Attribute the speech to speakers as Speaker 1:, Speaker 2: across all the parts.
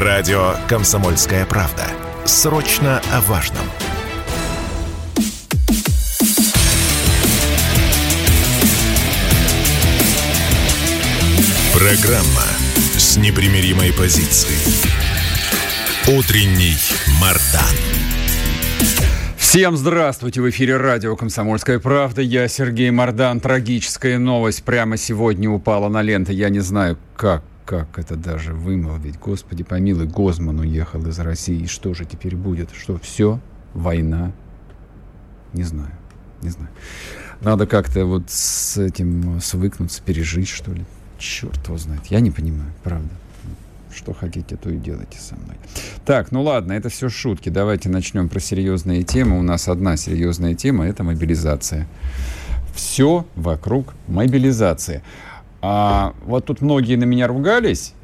Speaker 1: Радио «Комсомольская правда». Срочно о важном. Программа с непримиримой позицией. Утренний Мардан.
Speaker 2: Всем здравствуйте! В эфире радио «Комсомольская правда». Я Сергей Мордан. Трагическая новость прямо сегодня упала на ленты. Я не знаю, как как это даже вымолвить. Господи помилуй, Гозман уехал из России. И что же теперь будет? Что, все? Война? Не знаю, не знаю. Надо как-то вот с этим свыкнуться, пережить, что ли. Черт его знает. Я не понимаю, правда. Что хотите, то и делайте со мной. Так, ну ладно, это все шутки. Давайте начнем про серьезные темы. У нас одна серьезная тема – это мобилизация. Все вокруг мобилизации. А вот тут многие на меня ругались,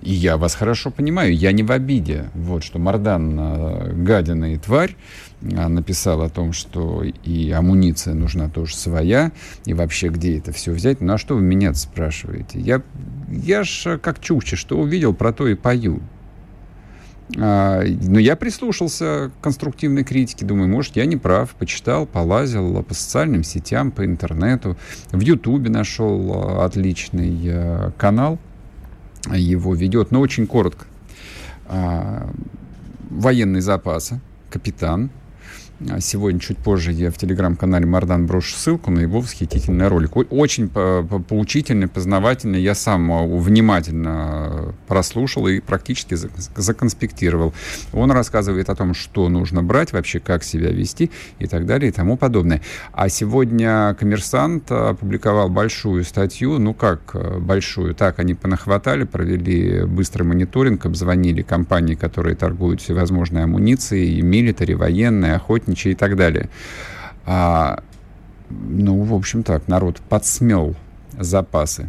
Speaker 2: и я вас хорошо понимаю, я не в обиде. Вот что Мардан, э, гадина и тварь, э, написал о том, что и амуниция нужна тоже своя, и вообще где это все взять. Ну а что вы меня спрашиваете? Я, я ж э, как чукче, что увидел, про то и пою. А, но я прислушался к конструктивной критике. Думаю, может, я не прав. Почитал, полазил по социальным сетям, по интернету. В Ютубе нашел отличный канал его ведет, но очень коротко. А, военные запасы, капитан. А сегодня, чуть позже, я в телеграм-канале Мардан брошу ссылку на его восхитительный ролик. Очень поучительный, познавательный. Я сам внимательно прослушал и практически законспектировал. Он рассказывает о том, что нужно брать, вообще как себя вести и так далее и тому подобное. А сегодня коммерсант опубликовал большую статью. Ну как большую? Так, они понахватали, провели быстрый мониторинг, обзвонили компании, которые торгуют всевозможной амуницией, милитари, военные, охотники, охотничьи и так далее. А, ну, в общем так, народ подсмел запасы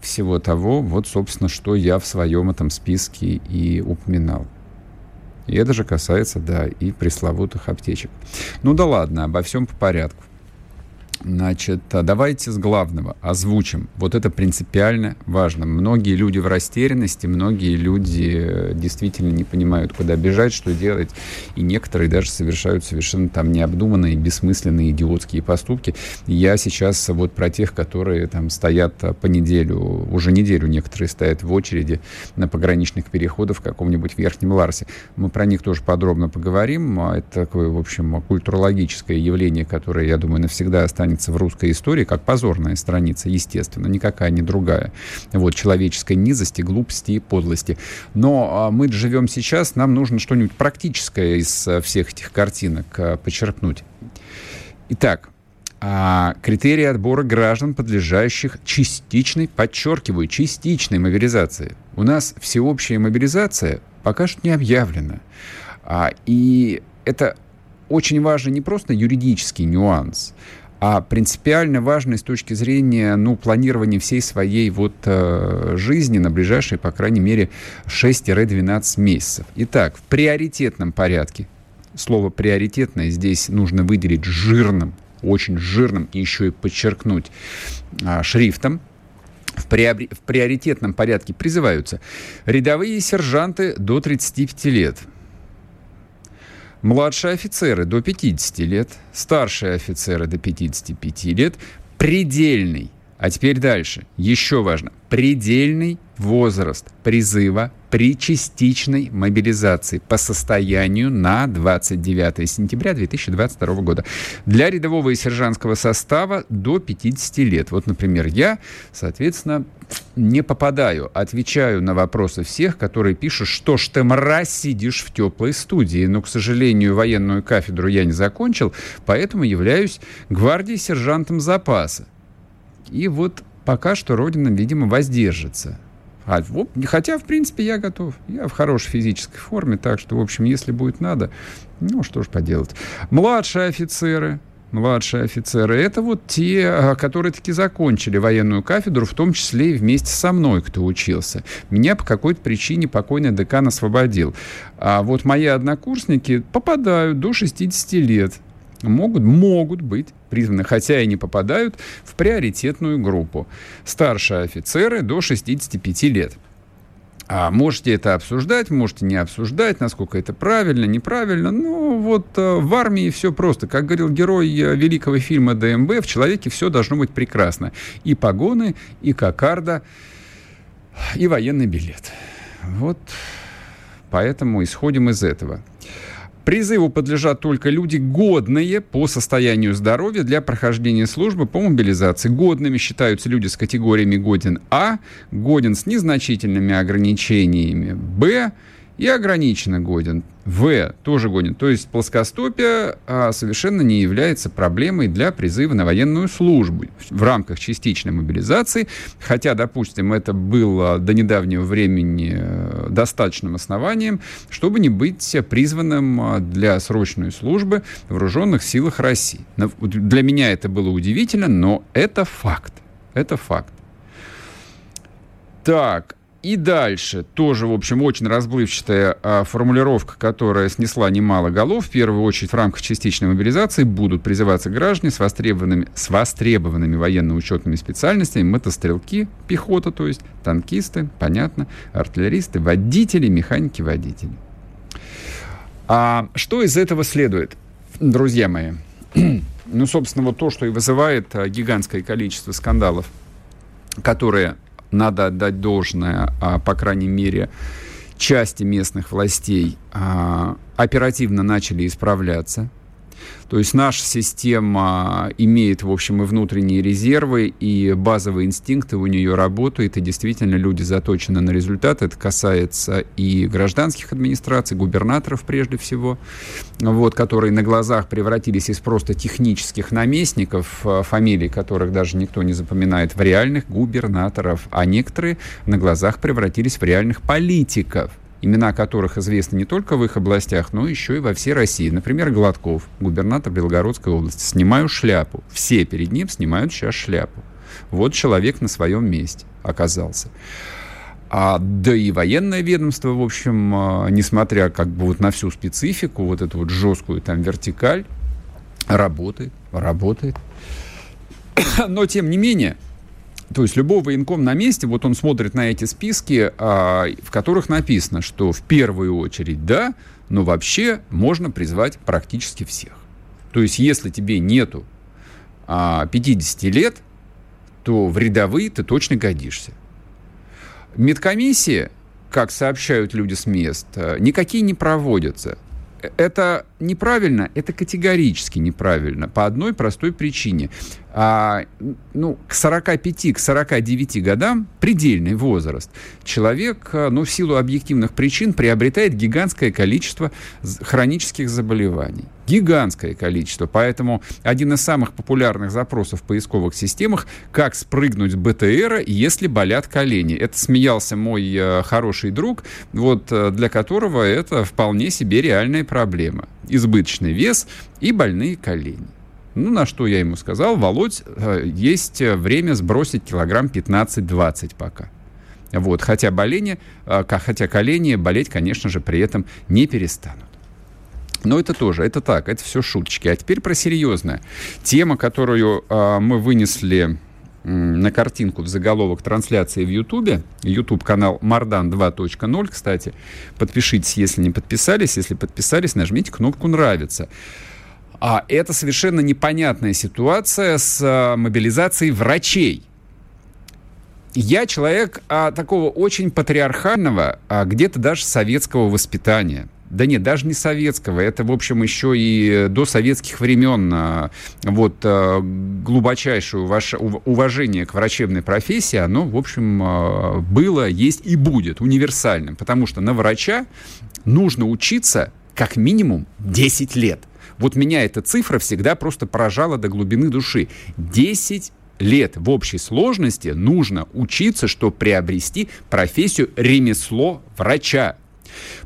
Speaker 2: всего того, вот, собственно, что я в своем этом списке и упоминал. И это же касается, да, и пресловутых аптечек. Ну да ладно, обо всем по порядку. Значит, а давайте с главного озвучим. Вот это принципиально важно. Многие люди в растерянности, многие люди э, действительно не понимают, куда бежать, что делать. И некоторые даже совершают совершенно там необдуманные, бессмысленные, идиотские поступки. Я сейчас вот про тех, которые там стоят а, по неделю, уже неделю некоторые стоят в очереди на пограничных переходах в каком-нибудь Верхнем Ларсе. Мы про них тоже подробно поговорим. А это такое, в общем, культурологическое явление, которое, я думаю, навсегда останется останется в русской истории как позорная страница, естественно, никакая не другая. Вот, человеческой низости, глупости и подлости. Но а, мы живем сейчас, нам нужно что-нибудь практическое из а, всех этих картинок а, почерпнуть. Итак, критерии отбора граждан, подлежащих частичной, подчеркиваю, частичной мобилизации. У нас всеобщая мобилизация пока что не объявлена. И это очень важный не просто юридический нюанс, а принципиально важной с точки зрения ну, планирования всей своей вот, э, жизни на ближайшие, по крайней мере, 6-12 месяцев. Итак, в приоритетном порядке, слово «приоритетное» здесь нужно выделить жирным, очень жирным и еще и подчеркнуть э, шрифтом, в, приори... в приоритетном порядке призываются рядовые сержанты до 35 лет – Младшие офицеры до 50 лет, старшие офицеры до 55 лет, предельный, а теперь дальше, еще важно, предельный возраст призыва при частичной мобилизации по состоянию на 29 сентября 2022 года. Для рядового и сержантского состава до 50 лет. Вот, например, я, соответственно, не попадаю. Отвечаю на вопросы всех, которые пишут, что ж ты, мразь, сидишь в теплой студии. Но, к сожалению, военную кафедру я не закончил, поэтому являюсь гвардией сержантом запаса. И вот пока что Родина, видимо, воздержится а, хотя, в принципе, я готов. Я в хорошей физической форме, так что, в общем, если будет надо, ну, что ж поделать. Младшие офицеры, младшие офицеры, это вот те, а, которые таки закончили военную кафедру, в том числе и вместе со мной, кто учился. Меня по какой-то причине покойный декан освободил. А вот мои однокурсники попадают до 60 лет могут, могут быть призваны, хотя и не попадают в приоритетную группу. Старшие офицеры до 65 лет. А можете это обсуждать, можете не обсуждать, насколько это правильно, неправильно. Ну, вот э, в армии все просто. Как говорил герой э, великого фильма ДМБ, в человеке все должно быть прекрасно. И погоны, и кокарда, и военный билет. Вот поэтому исходим из этого. Призыву подлежат только люди, годные по состоянию здоровья для прохождения службы по мобилизации. Годными считаются люди с категориями годен А, годен с незначительными ограничениями Б, и ограниченно годен. В тоже годен. То есть плоскостопие а, совершенно не является проблемой для призыва на военную службу в рамках частичной мобилизации. Хотя, допустим, это было до недавнего времени э, достаточным основанием, чтобы не быть призванным а, для срочной службы в вооруженных силах России. Для меня это было удивительно, но это факт. Это факт. Так, и дальше тоже, в общем, очень расплывчатая а, формулировка, которая снесла немало голов. В первую очередь в рамках частичной мобилизации будут призываться граждане с востребованными, с востребованными военно-учетными специальностями, мотострелки, пехота, то есть танкисты, понятно, артиллеристы, водители, механики, водители. А что из этого следует, друзья мои? ну, собственно, вот то, что и вызывает а, гигантское количество скандалов, которые надо отдать должное, а, по крайней мере, части местных властей а, оперативно начали исправляться. То есть наша система имеет, в общем, и внутренние резервы, и базовые инстинкты у нее работают, и действительно люди заточены на результат. Это касается и гражданских администраций, губернаторов прежде всего, вот, которые на глазах превратились из просто технических наместников, э, фамилий которых даже никто не запоминает, в реальных губернаторов, а некоторые на глазах превратились в реальных политиков имена которых известны не только в их областях, но еще и во всей России. Например, Гладков, губернатор Белгородской области. Снимаю шляпу. Все перед ним снимают сейчас шляпу. Вот человек на своем месте оказался. А, да и военное ведомство, в общем, а, несмотря как бы вот на всю специфику, вот эту вот жесткую там вертикаль, работает, работает. Но, тем не менее, то есть любой военком на месте, вот он смотрит на эти списки, а, в которых написано, что в первую очередь да, но вообще можно призвать практически всех. То есть если тебе нету а, 50 лет, то в рядовые ты точно годишься. Медкомиссии, как сообщают люди с мест, никакие не проводятся. Это неправильно, это категорически неправильно по одной простой причине а, ну, к 45, к 49 годам, предельный возраст, человек, а, ну, в силу объективных причин приобретает гигантское количество хронических заболеваний. Гигантское количество. Поэтому один из самых популярных запросов в поисковых системах «Как спрыгнуть с БТРа, если болят колени?» Это смеялся мой э, хороший друг, вот, э, для которого это вполне себе реальная проблема. Избыточный вес и больные колени. Ну, на что я ему сказал, Володь, э, есть время сбросить килограмм 15-20 пока. Вот, хотя, боление, э, хотя колени болеть, конечно же, при этом не перестанут. Но это тоже, это так, это все шуточки. А теперь про серьезное. Тема, которую э, мы вынесли на картинку в заголовок трансляции в Ютубе. Ютуб канал Мардан 2.0, кстати. Подпишитесь, если не подписались. Если подписались, нажмите кнопку «Нравится». А это совершенно непонятная ситуация с а, мобилизацией врачей. Я человек а, такого очень патриархального, а, где-то даже советского воспитания. Да нет, даже не советского. Это, в общем, еще и до советских времен а, вот а, глубочайшее уважение к врачебной профессии, оно, в общем, а, было, есть и будет универсальным. Потому что на врача нужно учиться как минимум 10 лет – вот меня эта цифра всегда просто поражала до глубины души. 10 лет в общей сложности нужно учиться, чтобы приобрести профессию ремесло врача.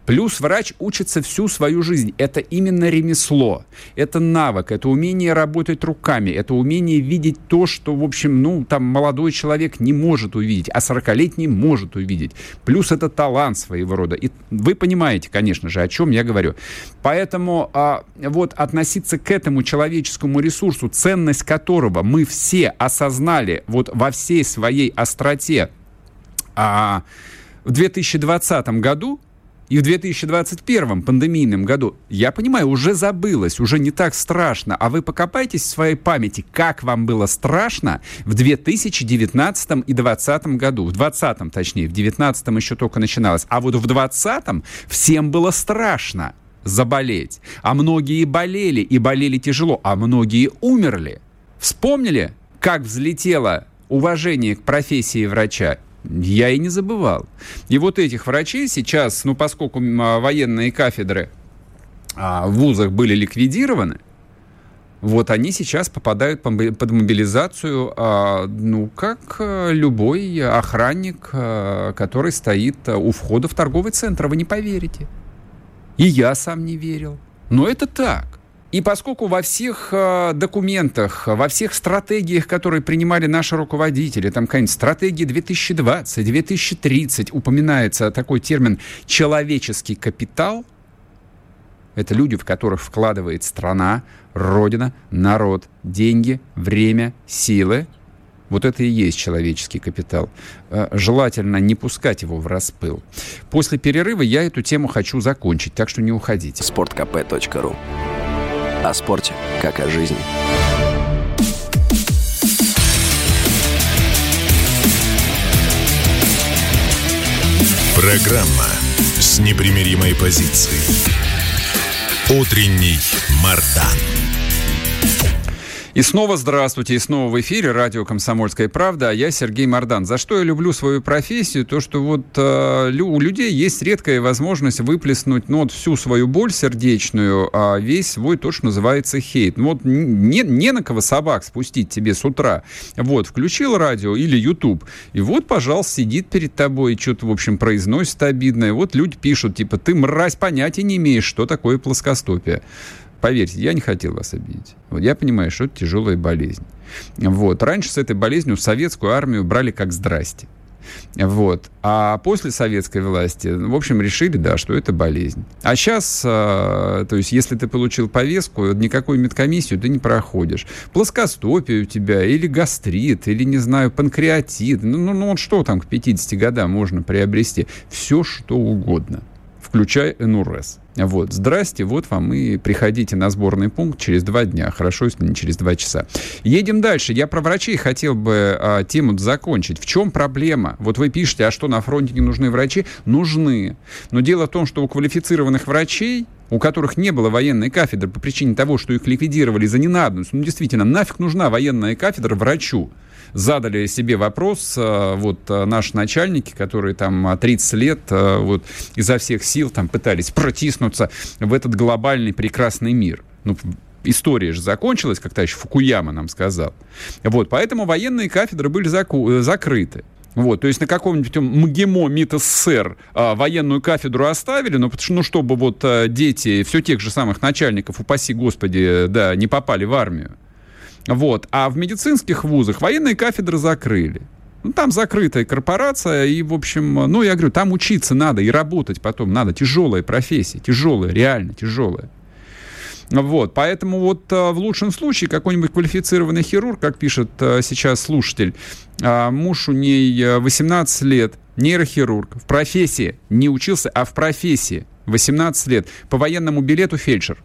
Speaker 2: Плюс врач учится всю свою жизнь. Это именно ремесло, это навык, это умение работать руками, это умение видеть то, что, в общем, ну, там молодой человек не может увидеть, а 40-летний может увидеть. Плюс это талант своего рода. И вы понимаете, конечно же, о чем я говорю. Поэтому а, вот относиться к этому человеческому ресурсу, ценность которого мы все осознали вот во всей своей остроте, а, в 2020 году и в 2021 пандемийном году, я понимаю, уже забылось, уже не так страшно. А вы покопайтесь в своей памяти, как вам было страшно в 2019 и 2020 году. В 2020, точнее, в 2019 еще только начиналось. А вот в 2020 всем было страшно заболеть. А многие болели, и болели тяжело, а многие умерли. Вспомнили, как взлетело уважение к профессии врача? Я и не забывал. И вот этих врачей сейчас, ну, поскольку а, военные кафедры а, в вузах были ликвидированы, вот они сейчас попадают под мобилизацию, а, ну, как любой охранник, который стоит у входа в торговый центр. Вы не поверите. И я сам не верил. Но это так. И поскольку во всех э, документах, во всех стратегиях, которые принимали наши руководители, там какая-нибудь стратегия 2020, 2030, упоминается такой термин «человеческий капитал», это люди, в которых вкладывает страна, родина, народ, деньги, время, силы. Вот это и есть человеческий капитал. Э, желательно не пускать его в распыл. После перерыва я эту тему хочу закончить, так что не уходите.
Speaker 3: sportkp.ru о спорте, как о жизни.
Speaker 1: Программа с непримиримой позицией. Утренний Мардан.
Speaker 2: И снова здравствуйте, и снова в эфире радио «Комсомольская правда», а я Сергей Мордан. За что я люблю свою профессию? То, что вот э, у людей есть редкая возможность выплеснуть ну, вот всю свою боль сердечную, а весь свой то, что называется хейт. Ну, вот не, не на кого собак спустить тебе с утра. Вот, включил радио или YouTube, и вот, пожалуйста, сидит перед тобой и что-то, в общем, произносит обидное. Вот люди пишут, типа, ты, мразь, понятия не имеешь, что такое плоскостопие. Поверьте, я не хотел вас обидеть. Вот я понимаю, что это тяжелая болезнь. Вот. Раньше с этой болезнью советскую армию брали как здрасте. Вот. А после советской власти, в общем, решили, да, что это болезнь. А сейчас, э, то есть, если ты получил повестку, никакую медкомиссию ты не проходишь. Плоскостопие у тебя, или гастрит, или, не знаю, панкреатит. Ну, ну, ну что там к 50 годам можно приобрести? Все, что угодно включая НУРЭС. Вот, здрасте, вот вам и приходите на сборный пункт через два дня. Хорошо, если не через два часа. Едем дальше. Я про врачей хотел бы а, тему закончить. В чем проблема? Вот вы пишете, а что на фронте не нужны врачи? Нужны. Но дело в том, что у квалифицированных врачей у которых не было военной кафедры по причине того, что их ликвидировали за ненадобность. Ну, действительно, нафиг нужна военная кафедра врачу? Задали себе вопрос, э, вот э, наши начальники, которые там 30 лет э, вот изо всех сил там пытались протиснуться в этот глобальный прекрасный мир. Ну, история же закончилась, как товарищ Фукуяма нам сказал. Вот, поэтому военные кафедры были заку- закрыты. Вот, то есть на каком-нибудь МГИМО МИД СССР а, военную кафедру оставили, но ну, чтобы вот а, дети все тех же самых начальников, упаси господи, да, не попали в армию. Вот. А в медицинских вузах военные кафедры закрыли. Ну, там закрытая корпорация, и, в общем, ну, я говорю, там учиться надо и работать потом надо. Тяжелая профессия, тяжелая, реально тяжелая. Вот, поэтому вот а, в лучшем случае какой-нибудь квалифицированный хирург, как пишет а, сейчас слушатель, а, муж у ней 18 лет, нейрохирург, в профессии, не учился, а в профессии, 18 лет, по военному билету фельдшер.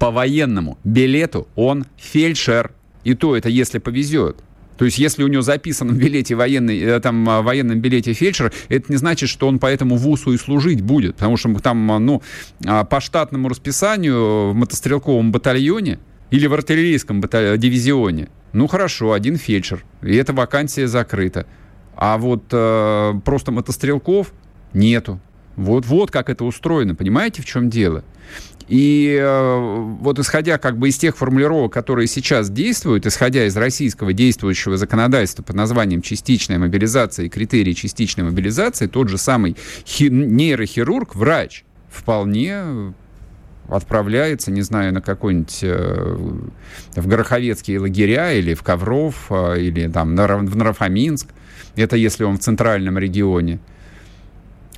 Speaker 2: По военному билету он фельдшер. И то это если повезет. То есть, если у него записан в билете военный, э, там, в военном билете фельдшер, это не значит, что он по этому ВУЗу и служить будет. Потому что там, ну, а, по штатному расписанию в мотострелковом батальоне или в артиллерийском баталь... дивизионе, ну, хорошо, один фельдшер, и эта вакансия закрыта. А вот э, просто мотострелков нету. Вот, вот как это устроено, понимаете, в чем дело? И э, вот исходя как бы из тех формулировок, которые сейчас действуют, исходя из российского действующего законодательства под названием частичная мобилизация и критерии частичной мобилизации, тот же самый хи- нейрохирург, врач, вполне отправляется, не знаю, на какой-нибудь э, в Гороховецкие лагеря или в Ковров, э, или там на, в Нарафаминск. Это если он в центральном регионе.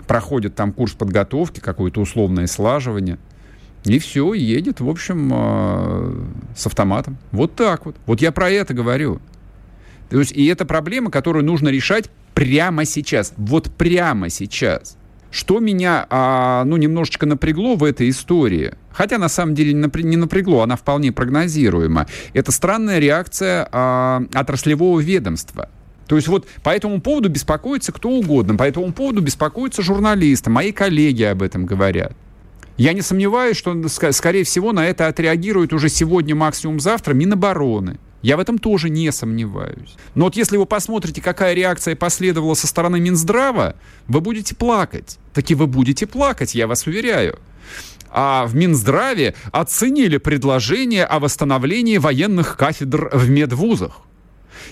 Speaker 2: Проходит там курс подготовки, какое-то условное слаживание – и все, едет, в общем, э, с автоматом. Вот так вот. Вот я про это говорю. То есть, и это проблема, которую нужно решать Прямо сейчас, вот прямо сейчас. Что меня, а, ну, немножечко напрягло в этой истории, хотя на самом деле не напрягло, она вполне прогнозируема, это странная реакция а, отраслевого ведомства. То есть вот по этому поводу беспокоится кто угодно, по этому поводу беспокоятся журналисты, мои коллеги об этом говорят. Я не сомневаюсь, что, скорее всего, на это отреагирует уже сегодня, максимум завтра, Минобороны. Я в этом тоже не сомневаюсь. Но вот если вы посмотрите, какая реакция последовала со стороны Минздрава, вы будете плакать. Таки вы будете плакать, я вас уверяю. А в Минздраве оценили предложение о восстановлении военных кафедр в медвузах.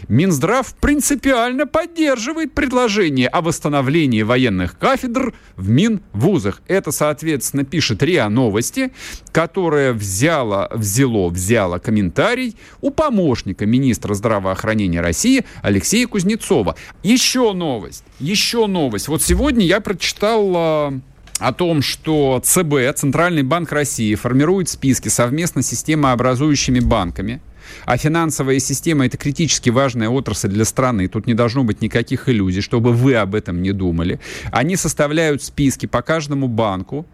Speaker 2: Минздрав принципиально поддерживает предложение о восстановлении военных кафедр в Минвузах. Это, соответственно, пишет РИА Новости, которая взяла, взяло, взяла комментарий у помощника министра здравоохранения России Алексея Кузнецова. Еще новость, еще новость. Вот сегодня я прочитал а, о том, что ЦБ, Центральный банк России, формирует списки совместно с системообразующими банками – а финансовая система – это критически важная отрасль для страны. Тут не должно быть никаких иллюзий, чтобы вы об этом не думали. Они составляют списки по каждому банку,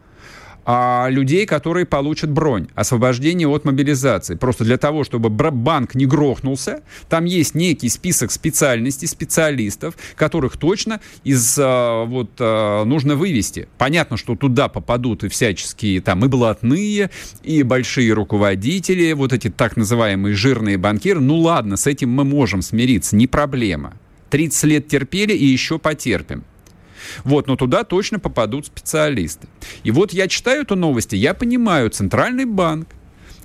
Speaker 2: а, людей, которые получат бронь, освобождение от мобилизации. Просто для того, чтобы банк не грохнулся, там есть некий список специальностей, специалистов, которых точно из а, вот а, нужно вывести. Понятно, что туда попадут и всяческие там и блатные, и большие руководители, вот эти так называемые жирные банкиры. Ну ладно, с этим мы можем смириться, не проблема. 30 лет терпели и еще потерпим. Вот, но туда точно попадут специалисты. И вот я читаю эту новость, и я понимаю, Центральный банк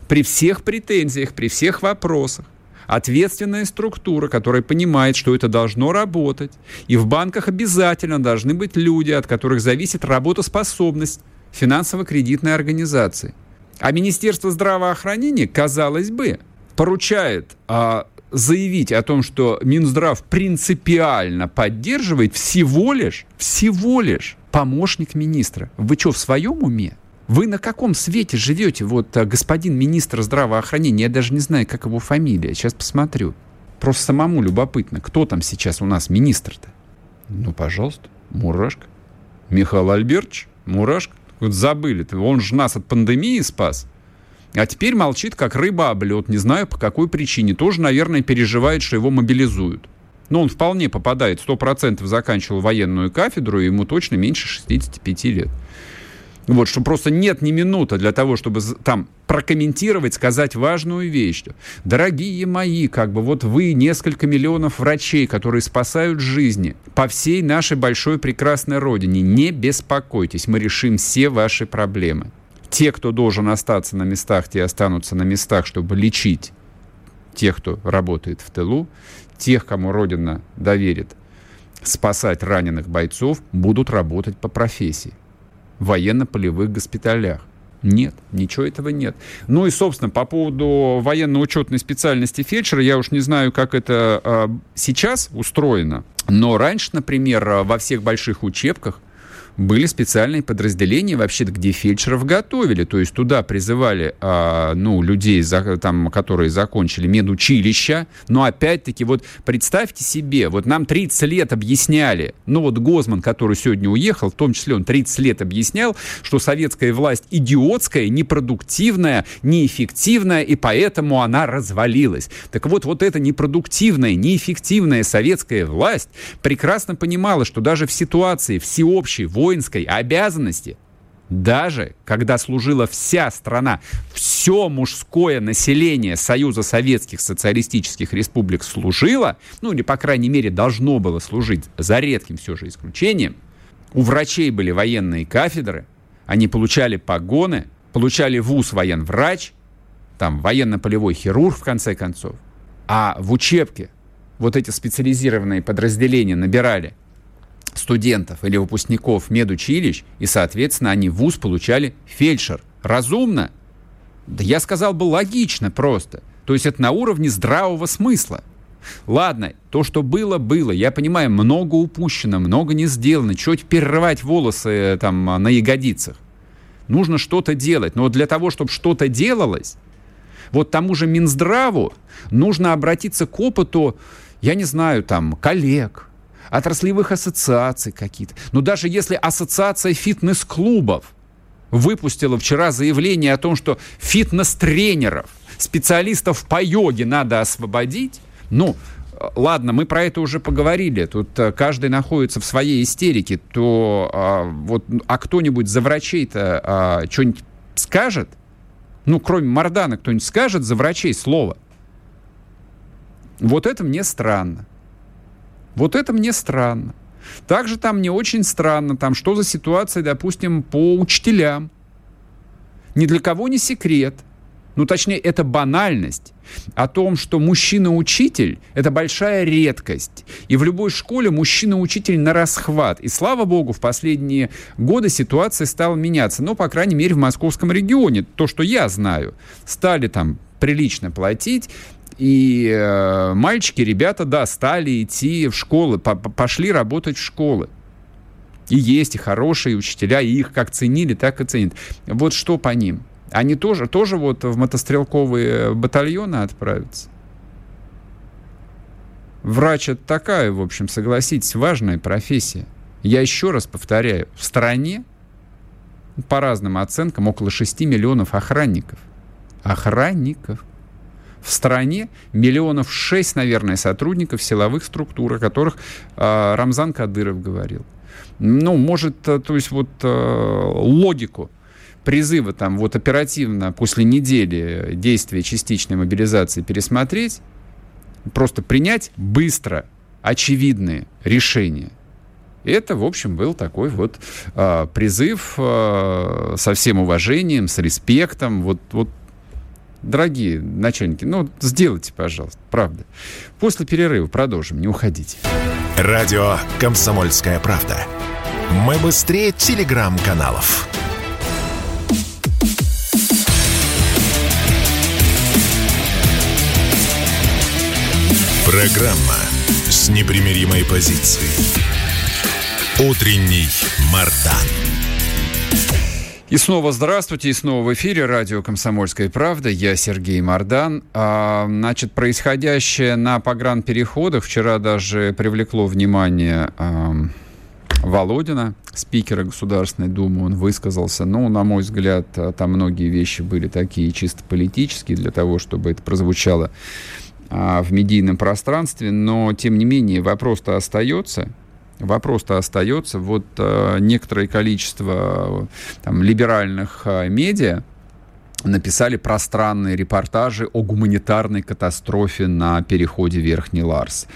Speaker 2: при всех претензиях, при всех вопросах, ответственная структура, которая понимает, что это должно работать. И в банках обязательно должны быть люди, от которых зависит работоспособность финансово-кредитной организации. А Министерство здравоохранения, казалось бы, поручает а, заявить о том, что Минздрав принципиально поддерживает всего лишь, всего лишь помощник министра. Вы что, в своем уме? Вы на каком свете живете? Вот э, господин министр здравоохранения, я даже не знаю, как его фамилия. Сейчас посмотрю. Просто самому любопытно, кто там сейчас у нас министр-то? Ну, пожалуйста, Мурашко. Михаил Альбертович, Мурашко. Вот забыли, он же нас от пандемии спас. А теперь молчит, как рыба об лед, не знаю по какой причине. Тоже, наверное, переживает, что его мобилизуют. Но он вполне попадает, 100% заканчивал военную кафедру, и ему точно меньше 65 лет. Вот, что просто нет ни минуты для того, чтобы там прокомментировать, сказать важную вещь. Дорогие мои, как бы вот вы несколько миллионов врачей, которые спасают жизни по всей нашей большой прекрасной родине. Не беспокойтесь, мы решим все ваши проблемы. Те, кто должен остаться на местах, те останутся на местах, чтобы лечить тех, кто работает в тылу. Тех, кому Родина доверит спасать раненых бойцов, будут работать по профессии. В военно-полевых госпиталях. Нет, ничего этого нет. Ну и, собственно, по поводу военно-учетной специальности фельдшера, я уж не знаю, как это э, сейчас устроено, но раньше, например, во всех больших учебках были специальные подразделения, вообще где фельдшеров готовили. То есть туда призывали а, ну, людей, за, там, которые закончили медучилища. Но опять-таки, вот представьте себе, вот нам 30 лет объясняли, ну вот Гозман, который сегодня уехал, в том числе он 30 лет объяснял, что советская власть идиотская, непродуктивная, неэффективная, и поэтому она развалилась. Так вот, вот эта непродуктивная, неэффективная советская власть прекрасно понимала, что даже в ситуации всеобщей воинской обязанности, даже когда служила вся страна, все мужское население Союза Советских Социалистических Республик служило, ну или, по крайней мере, должно было служить, за редким все же исключением, у врачей были военные кафедры, они получали погоны, получали вуз военврач, там военно-полевой хирург, в конце концов. А в учебке вот эти специализированные подразделения набирали студентов или выпускников медучилищ, и, соответственно, они в ВУЗ получали фельдшер. Разумно? Да я сказал бы логично просто. То есть это на уровне здравого смысла. Ладно, то, что было, было. Я понимаю, много упущено, много не сделано. Чего теперь рвать волосы э, там на ягодицах? Нужно что-то делать. Но для того, чтобы что-то делалось, вот тому же Минздраву нужно обратиться к опыту, я не знаю, там, коллег, отраслевых ассоциаций какие-то. Но даже если ассоциация фитнес-клубов выпустила вчера заявление о том, что фитнес-тренеров, специалистов по йоге надо освободить, ну, ладно, мы про это уже поговорили, тут э, каждый находится в своей истерике, то а, вот, а кто-нибудь за врачей-то а, что-нибудь скажет? Ну, кроме Мардана, кто-нибудь скажет за врачей слово? Вот это мне странно. Вот это мне странно. Также там не очень странно, там что за ситуация, допустим, по учителям. Ни для кого не секрет. Ну, точнее, это банальность о том, что мужчина-учитель – это большая редкость. И в любой школе мужчина-учитель на расхват. И, слава богу, в последние годы ситуация стала меняться. Но, по крайней мере, в московском регионе, то, что я знаю, стали там прилично платить. И э, мальчики, ребята, да, стали идти в школы, по пошли работать в школы. И есть и хорошие учителя, и их как ценили, так и ценят. Вот что по ним? Они тоже, тоже вот в мотострелковые батальоны отправятся? Врач это такая, в общем, согласитесь, важная профессия. Я еще раз повторяю, в стране по разным оценкам около 6 миллионов охранников. Охранников в стране миллионов шесть, наверное, сотрудников силовых структур, о которых э, Рамзан Кадыров говорил. Ну, может, э, то есть вот э, логику призыва там вот оперативно после недели действия частичной мобилизации пересмотреть, просто принять быстро очевидные решения. Это, в общем, был такой вот э, призыв э, со всем уважением, с респектом. Вот, вот дорогие начальники, ну, сделайте, пожалуйста, правда. После перерыва продолжим, не уходите.
Speaker 1: Радио «Комсомольская правда». Мы быстрее телеграм-каналов. Программа с непримиримой позицией. Утренний Мардан.
Speaker 2: И снова здравствуйте, и снова в эфире радио «Комсомольская правда». Я Сергей Мордан. А, значит, происходящее на погранпереходах вчера даже привлекло внимание а, Володина, спикера Государственной Думы. Он высказался. Ну, на мой взгляд, там многие вещи были такие чисто политические для того, чтобы это прозвучало а, в медийном пространстве. Но, тем не менее, вопрос-то остается – Вопрос-то остается. Вот э, некоторое количество там, либеральных э, медиа, написали пространные репортажи о гуманитарной катастрофе на переходе Верхний Ларс.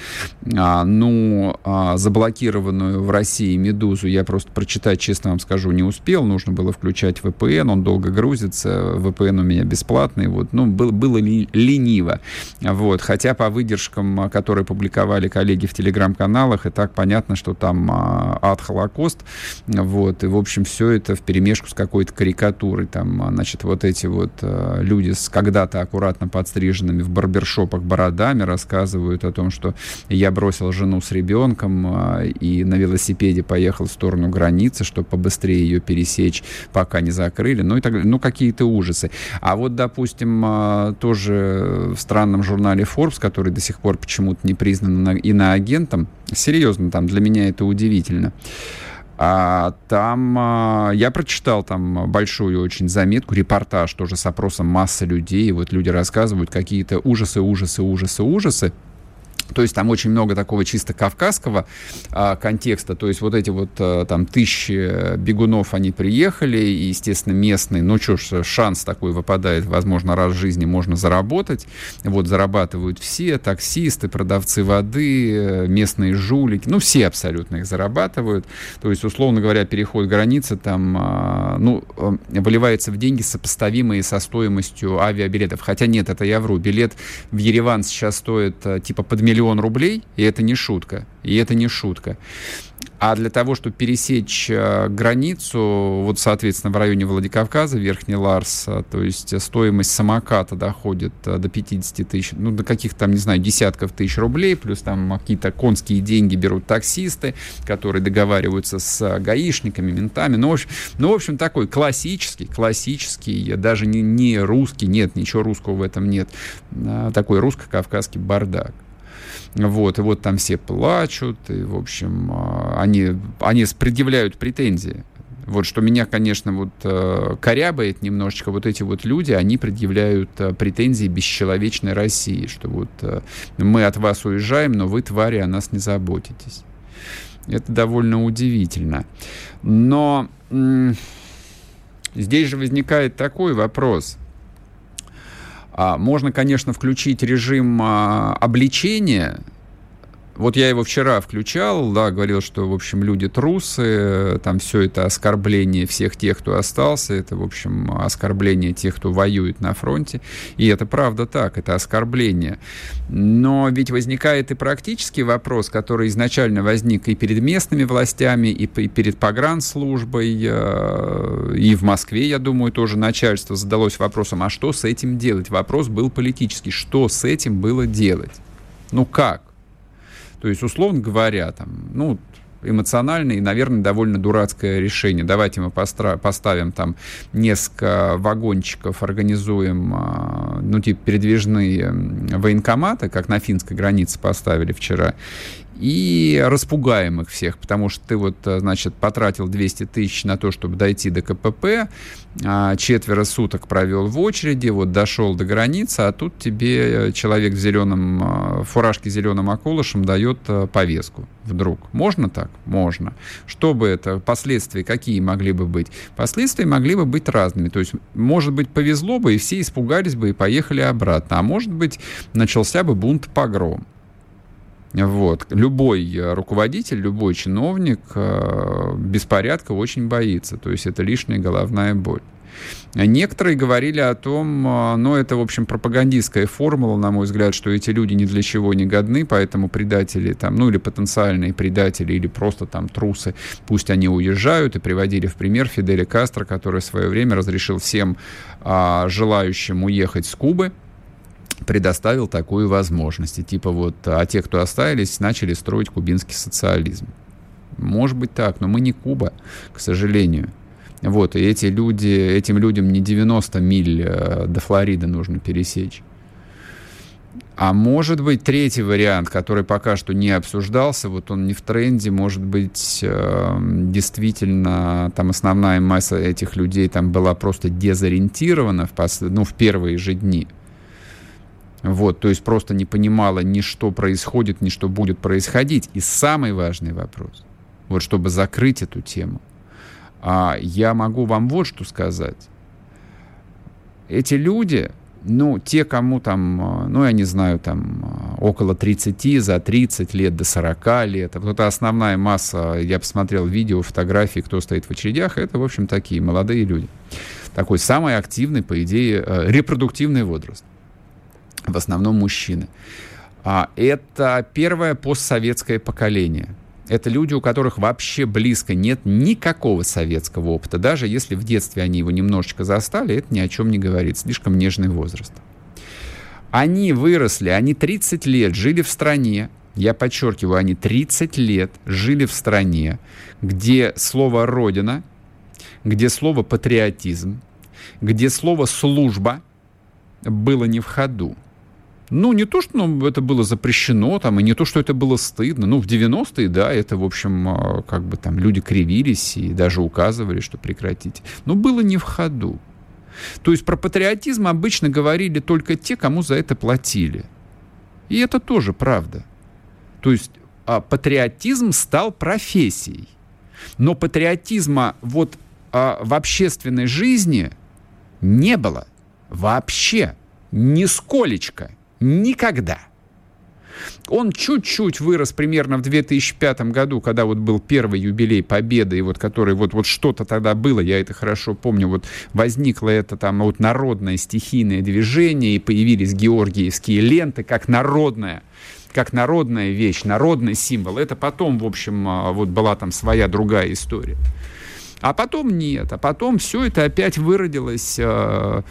Speaker 2: А, ну, а, заблокированную в России «Медузу» я просто прочитать, честно вам скажу, не успел. Нужно было включать VPN, он долго грузится. VPN у меня бесплатный. Вот, ну, было, было ли, лениво. Вот, хотя по выдержкам, которые публиковали коллеги в телеграм-каналах, и так понятно, что там а, ад Холокост. Вот, и, в общем, все это в перемешку с какой-то карикатурой. Там, значит, вот эти вот вот э, люди с когда-то аккуратно подстриженными в барбершопах бородами рассказывают о том, что я бросил жену с ребенком э, и на велосипеде поехал в сторону границы, чтобы побыстрее ее пересечь, пока не закрыли, ну и так. Ну, какие-то ужасы. А вот, допустим, э, тоже в странном журнале Forbes, который до сих пор почему-то не признан иноагентом, серьезно, там для меня это удивительно. А, там а, я прочитал там большую очень заметку, репортаж тоже с опросом массы людей. Вот люди рассказывают какие-то ужасы, ужасы, ужасы, ужасы. То есть там очень много такого чисто кавказского а, контекста. То есть вот эти вот а, там тысячи бегунов, они приехали, и, естественно, местные, ну что ж, шанс такой выпадает, возможно, раз в жизни можно заработать. Вот зарабатывают все, таксисты, продавцы воды, местные жулики, ну все абсолютно их зарабатывают. То есть, условно говоря, переход границы там, а, ну, а, выливается в деньги, сопоставимые со стоимостью авиабилетов. Хотя нет, это я вру. Билет в Ереван сейчас стоит а, типа под миллион миллион рублей, и это не шутка. И это не шутка. А для того, чтобы пересечь э, границу, вот, соответственно, в районе Владикавказа, Верхний Ларс, э, то есть стоимость самоката доходит э, до 50 тысяч, ну, до каких-то там, не знаю, десятков тысяч рублей, плюс там какие-то конские деньги берут таксисты, которые договариваются с гаишниками, ментами. Ну, в общем, ну, в общем такой классический, классический, даже не, не русский, нет, ничего русского в этом нет, такой русско-кавказский бардак. Вот, и вот там все плачут, и, в общем, они, они предъявляют претензии. Вот что меня, конечно, вот э, корябает немножечко, вот эти вот люди, они предъявляют э, претензии бесчеловечной России, что вот э, мы от вас уезжаем, но вы, твари, о нас не заботитесь. Это довольно удивительно. Но здесь же возникает такой вопрос. А, можно, конечно, включить режим а, обличения вот я его вчера включал, да, говорил, что, в общем, люди трусы, там все это оскорбление всех тех, кто остался, это, в общем, оскорбление тех, кто воюет на фронте. И это правда так, это оскорбление. Но ведь возникает и практический вопрос, который изначально возник и перед местными властями, и перед погранслужбой, э, и в Москве, я думаю, тоже начальство задалось вопросом, а что с этим делать? Вопрос был политический, что с этим было делать? Ну как? То есть, условно говоря, там, ну, эмоциональное и, наверное, довольно дурацкое решение. Давайте мы постра- поставим там несколько вагончиков, организуем, э, ну, типа передвижные военкоматы, как на финской границе поставили вчера, и распугаем их всех, потому что ты вот, э, значит, потратил 200 тысяч на то, чтобы дойти до КПП, а четверо суток провел в очереди, вот дошел до границы, а тут тебе э, человек в зеленом, э, фуражке зеленым околышем дает повестку вдруг. Можно так? Можно. Что бы это, последствия какие могли бы быть? Последствия могли бы быть разными. То есть, может быть, повезло бы, и все испугались бы и поехали обратно. А может быть, начался бы бунт погром. Вот. Любой э, руководитель, любой чиновник э, беспорядка очень боится. То есть это лишняя головная боль. Некоторые говорили о том, э, ну, это, в общем, пропагандистская формула, на мой взгляд, что эти люди ни для чего не годны, поэтому предатели, там, ну, или потенциальные предатели, или просто там трусы, пусть они уезжают, и приводили в пример Фиделя Кастро, который в свое время разрешил всем а, желающим уехать с Кубы, предоставил такую возможность. И типа вот, а те, кто остались, начали строить кубинский социализм. Может быть так, но мы не Куба, к сожалению. Вот, и эти люди, этим людям не 90 миль э, до Флориды нужно пересечь. А может быть, третий вариант, который пока что не обсуждался, вот он не в тренде, может быть, э, действительно, там основная масса этих людей там была просто дезориентирована в, пос... ну, в первые же дни. Вот, то есть просто не понимала ни что происходит, ни что будет происходить. И самый важный вопрос, вот чтобы закрыть эту тему, а я могу вам вот что сказать. Эти люди, ну, те, кому там, ну, я не знаю, там, около 30, за 30 лет до 40 лет, вот это основная масса, я посмотрел видео, фотографии, кто стоит в очередях, это, в общем, такие молодые люди. Такой самый активный, по идее, э, репродуктивный возраст в основном мужчины. А это первое постсоветское поколение. Это люди, у которых вообще близко нет никакого советского опыта. Даже если в детстве они его немножечко застали, это ни о чем не говорит. Слишком нежный возраст. Они выросли, они 30 лет жили в стране, я подчеркиваю, они 30 лет жили в стране, где слово «родина», где слово «патриотизм», где слово «служба» было не в ходу. Ну, не то, что ну, это было запрещено, там, и не то, что это было стыдно. Ну, в 90-е, да, это, в общем, а, как бы там люди кривились и даже указывали, что прекратите. Но было не в ходу. То есть про патриотизм обычно говорили только те, кому за это платили. И это тоже правда. То есть а, патриотизм стал профессией. Но патриотизма вот а, в общественной жизни не было вообще нисколечко. Никогда. Он чуть-чуть вырос примерно в 2005 году, когда вот был первый юбилей Победы, и вот который вот, вот что-то тогда было, я это хорошо помню, вот возникло это там вот народное стихийное движение, и появились георгиевские ленты как народная как народная вещь, народный символ. Это потом, в общем, а, вот была там своя другая история. А потом нет. А потом все это опять выродилось э,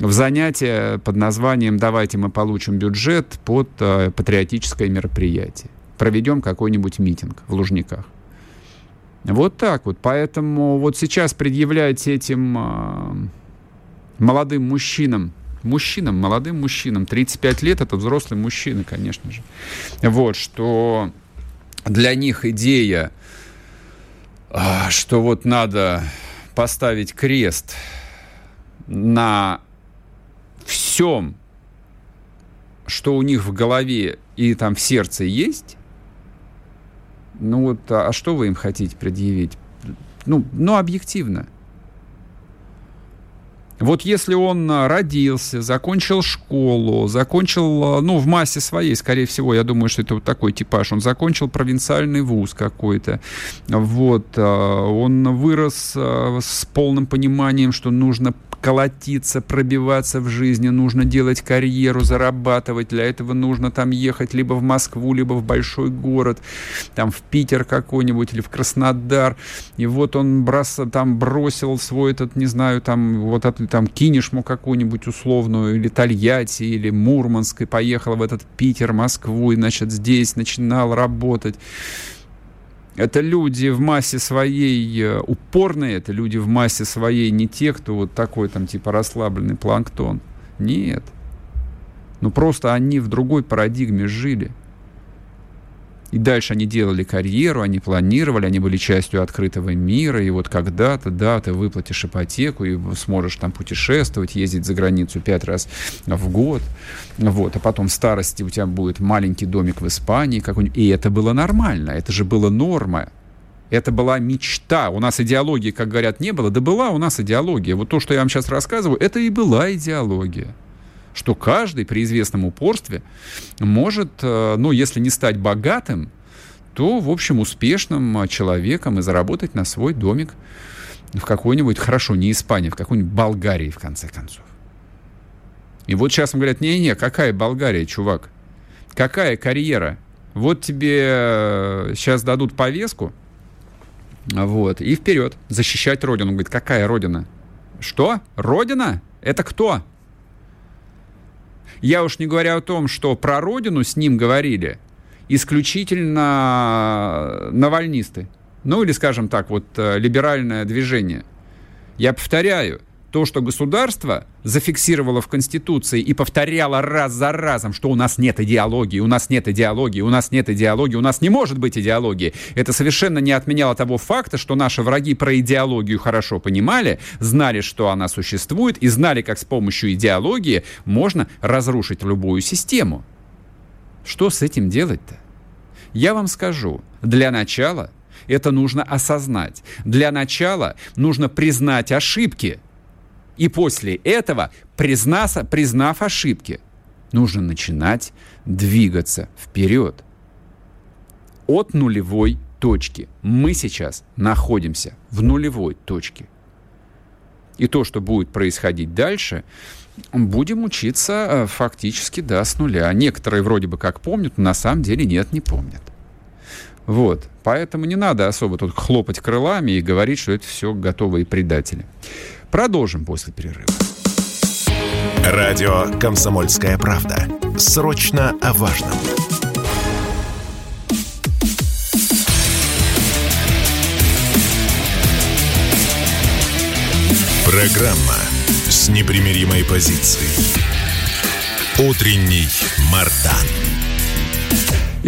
Speaker 2: в занятие под названием «Давайте мы получим бюджет под э, патриотическое мероприятие. Проведем какой-нибудь митинг в Лужниках». Вот так вот. Поэтому вот сейчас предъявлять этим э, молодым мужчинам мужчинам, молодым мужчинам, 35 лет это взрослый мужчина, конечно же. Вот, что для них идея, что вот надо поставить крест на всем, что у них в голове и там в сердце есть, ну вот, а, а что вы им хотите предъявить? Ну, ну объективно – вот если он а, родился, закончил школу, закончил, а, ну, в массе своей, скорее всего, я думаю, что это вот такой типаж, он закончил провинциальный вуз какой-то, вот, а, он вырос с полным пониманием, что нужно колотиться, пробиваться в жизни, нужно делать карьеру, зарабатывать. Для этого нужно там ехать либо в Москву, либо в большой город, там в Питер какой-нибудь или в Краснодар. И вот он брос, там бросил свой этот, не знаю, там вот там Кинешму какую-нибудь условную, или Тольятти, или Мурманск, и поехал в этот Питер, Москву, и, значит, здесь начинал работать. Это люди в массе своей э, упорные, это люди в массе своей не те, кто вот такой там типа расслабленный планктон. Нет. Ну просто они в другой парадигме жили. И дальше они делали карьеру, они планировали, они были частью открытого мира, и вот когда-то, да, ты выплатишь ипотеку и сможешь там путешествовать, ездить за границу пять раз в год, вот, а потом в старости у тебя будет маленький домик в Испании и это было нормально, это же было норма, это была мечта. У нас идеологии, как говорят, не было. Да была у нас идеология. Вот то, что я вам сейчас рассказываю, это и была идеология что каждый при известном упорстве может, э, ну, если не стать богатым, то, в общем, успешным э, человеком и заработать на свой домик в какой-нибудь, хорошо, не Испании, в какой-нибудь Болгарии, в конце концов. И вот сейчас им говорят, не-не, какая Болгария, чувак? Какая карьера? Вот тебе сейчас э, дадут повестку, вот, и вперед, защищать Родину. Говорит, какая Родина? Что? Родина? Это кто? Я уж не говоря о том, что про родину с ним говорили исключительно навальнисты. Ну или, скажем так, вот э, либеральное движение. Я повторяю, то, что государство зафиксировало в Конституции и повторяло раз за разом, что у нас нет идеологии, у нас нет идеологии, у нас нет идеологии, у нас не может быть идеологии, это совершенно не отменяло того факта, что наши враги про идеологию хорошо понимали, знали, что она существует, и знали, как с помощью идеологии можно разрушить любую систему. Что с этим делать-то? Я вам скажу, для начала это нужно осознать. Для начала нужно признать ошибки – и после этого, признав, признав ошибки, нужно начинать двигаться вперед. От нулевой точки. Мы сейчас находимся в нулевой точке. И то, что будет происходить дальше, будем учиться э, фактически да, с нуля. Некоторые вроде бы как помнят, но на самом деле нет, не помнят. Вот. Поэтому не надо особо тут хлопать крылами и говорить, что это все готовые предатели. Продолжим после перерыва.
Speaker 1: Радио «Комсомольская правда». Срочно о важном. Программа с непримиримой позицией. Утренний Мардан.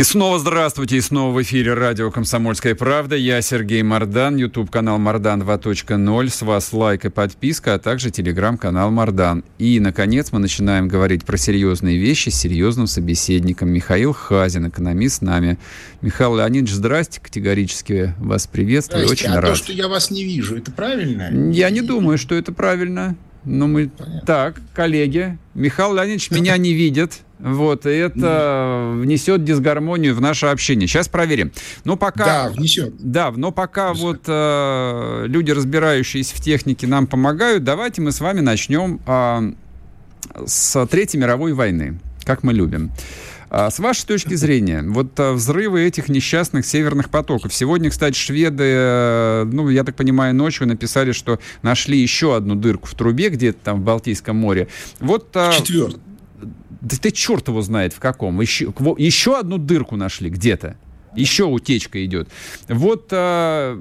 Speaker 2: И снова здравствуйте, и снова в эфире радио «Комсомольская правда». Я Сергей Мордан, YouTube-канал «Мордан 2.0». С вас лайк и подписка, а также телеграм-канал «Мордан». И, наконец, мы начинаем говорить про серьезные вещи с серьезным собеседником. Михаил Хазин, экономист, с нами. Михаил Леонидович, здрасте, категорически вас приветствую.
Speaker 4: Здрасте.
Speaker 2: Очень
Speaker 4: а
Speaker 2: рад.
Speaker 4: то, что я вас не вижу, это правильно?
Speaker 2: Я не думаю, что это правильно. Но мы... Понятно. Так, коллеги, Михаил Леонидович меня не видит. Вот, и это внесет дисгармонию в наше общение. Сейчас проверим. Но пока...
Speaker 4: Да, внесет.
Speaker 2: Да, но пока внесет. вот э, люди, разбирающиеся в технике, нам помогают, давайте мы с вами начнем э, с Третьей мировой войны, как мы любим. А с вашей точки зрения, вот а, взрывы этих несчастных северных потоков. Сегодня, кстати, шведы, э, ну, я так понимаю, ночью написали, что нашли еще одну дырку в трубе где-то там в Балтийском море. Вот,
Speaker 4: Четвертый.
Speaker 2: Да ты черт его знает в каком. Еще, еще одну дырку нашли где-то. Еще утечка идет. Вот а,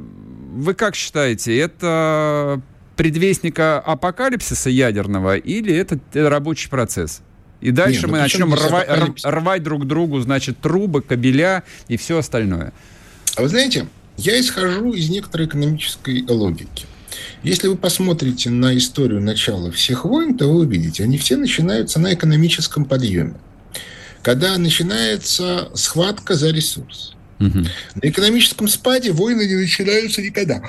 Speaker 2: вы как считаете, это предвестника апокалипсиса ядерного или это рабочий процесс? И дальше Нет, ну мы начнем рвать, рвать друг другу, значит, трубы, кабеля и все остальное.
Speaker 4: А вы знаете, я исхожу из некоторой экономической логики. Если вы посмотрите на историю начала всех войн, то вы увидите, они все начинаются на экономическом подъеме. Когда начинается схватка за ресурс. Угу. На экономическом спаде войны не начинаются никогда.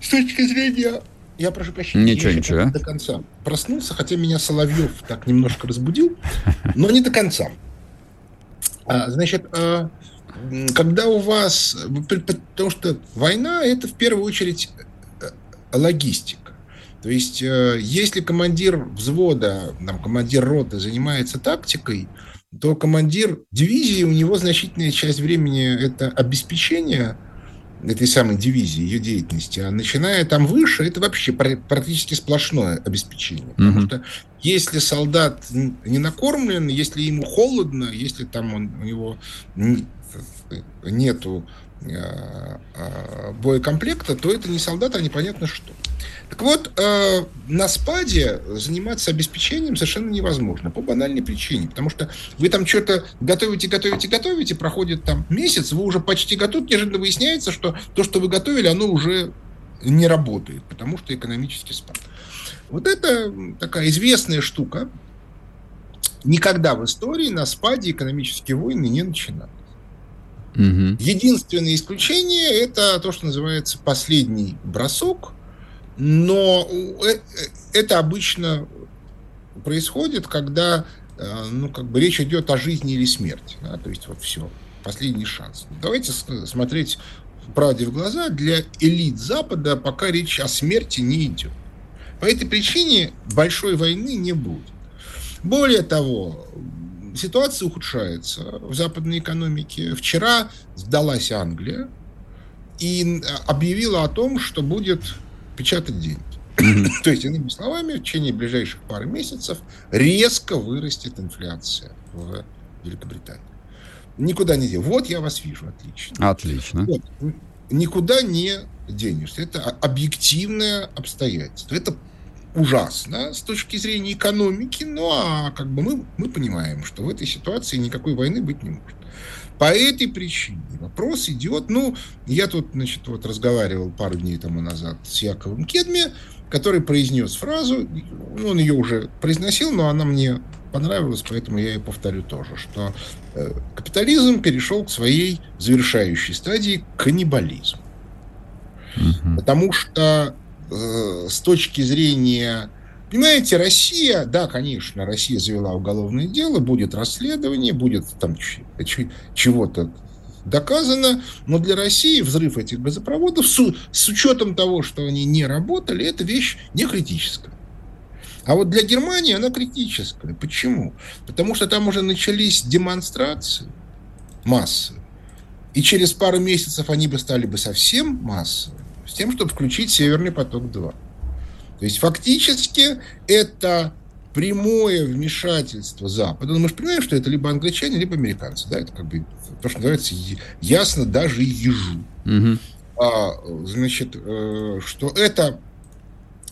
Speaker 4: С точки зрения я прошу прощения,
Speaker 2: ничего, я ничего.
Speaker 4: до конца проснулся, хотя меня Соловьев так немножко разбудил, но не до конца. А, значит, а, когда у вас... Потому что война – это в первую очередь э, логистика. То есть, э, если командир взвода, там, командир роты занимается тактикой, то командир дивизии, у него значительная часть времени – это обеспечение этой самой дивизии, ее деятельности, а начиная там выше, это вообще практически сплошное обеспечение. Потому mm-hmm. что если солдат не накормлен, если ему холодно, если там он, у него нету э, э, боекомплекта, то это не солдат, а непонятно что. Так вот, э, на спаде заниматься обеспечением совершенно невозможно по банальной причине, потому что вы там что-то готовите, готовите, готовите, проходит там месяц, вы уже почти готовы, неожиданно выясняется, что то, что вы готовили, оно уже не работает, потому что экономический спад. Вот это такая известная штука. Никогда в истории на спаде экономические войны не начинались. Угу. Единственное исключение это то, что называется последний бросок, но э, это обычно происходит, когда э, ну, как бы речь идет о жизни или смерти. Да? То есть вот все, последний шанс. Давайте смотреть правде в глаза. Для элит Запада пока речь о смерти не идет. По этой причине большой войны не будет. Более того, ситуация ухудшается в западной экономике. Вчера сдалась Англия и объявила о том, что будет печатать деньги. То есть, иными словами, в течение ближайших пары месяцев резко вырастет инфляция в Великобритании. Никуда не денешь. Вот я вас вижу, отлично.
Speaker 2: Отлично. Вот.
Speaker 4: Никуда не денешься. Это объективное обстоятельство. Это ужасно с точки зрения экономики, ну а как бы мы, мы понимаем, что в этой ситуации никакой войны быть не может. По этой причине вопрос идет, ну, я тут, значит, вот разговаривал пару дней тому назад с Яковом Кедми, который произнес фразу, ну, он ее уже произносил, но она мне понравилась, поэтому я ее повторю тоже, что э, капитализм перешел к своей завершающей стадии каннибализм. Угу. Потому что э, с точки зрения... Понимаете, Россия, да, конечно, Россия завела уголовное дело, будет расследование, будет там чего-то доказано, но для России взрыв этих газопроводов с, с учетом того, что они не работали, это вещь не критическая. А вот для Германии она критическая. Почему? Потому что там уже начались демонстрации массовые. И через пару месяцев они бы стали бы совсем массовыми с тем, чтобы включить Северный поток-2. То есть фактически это прямое вмешательство Запада. Ну, мы же понимаем, что это либо англичане, либо американцы. Да? Это как бы то, что называется ясно даже ежу. Угу. А, значит, э, что это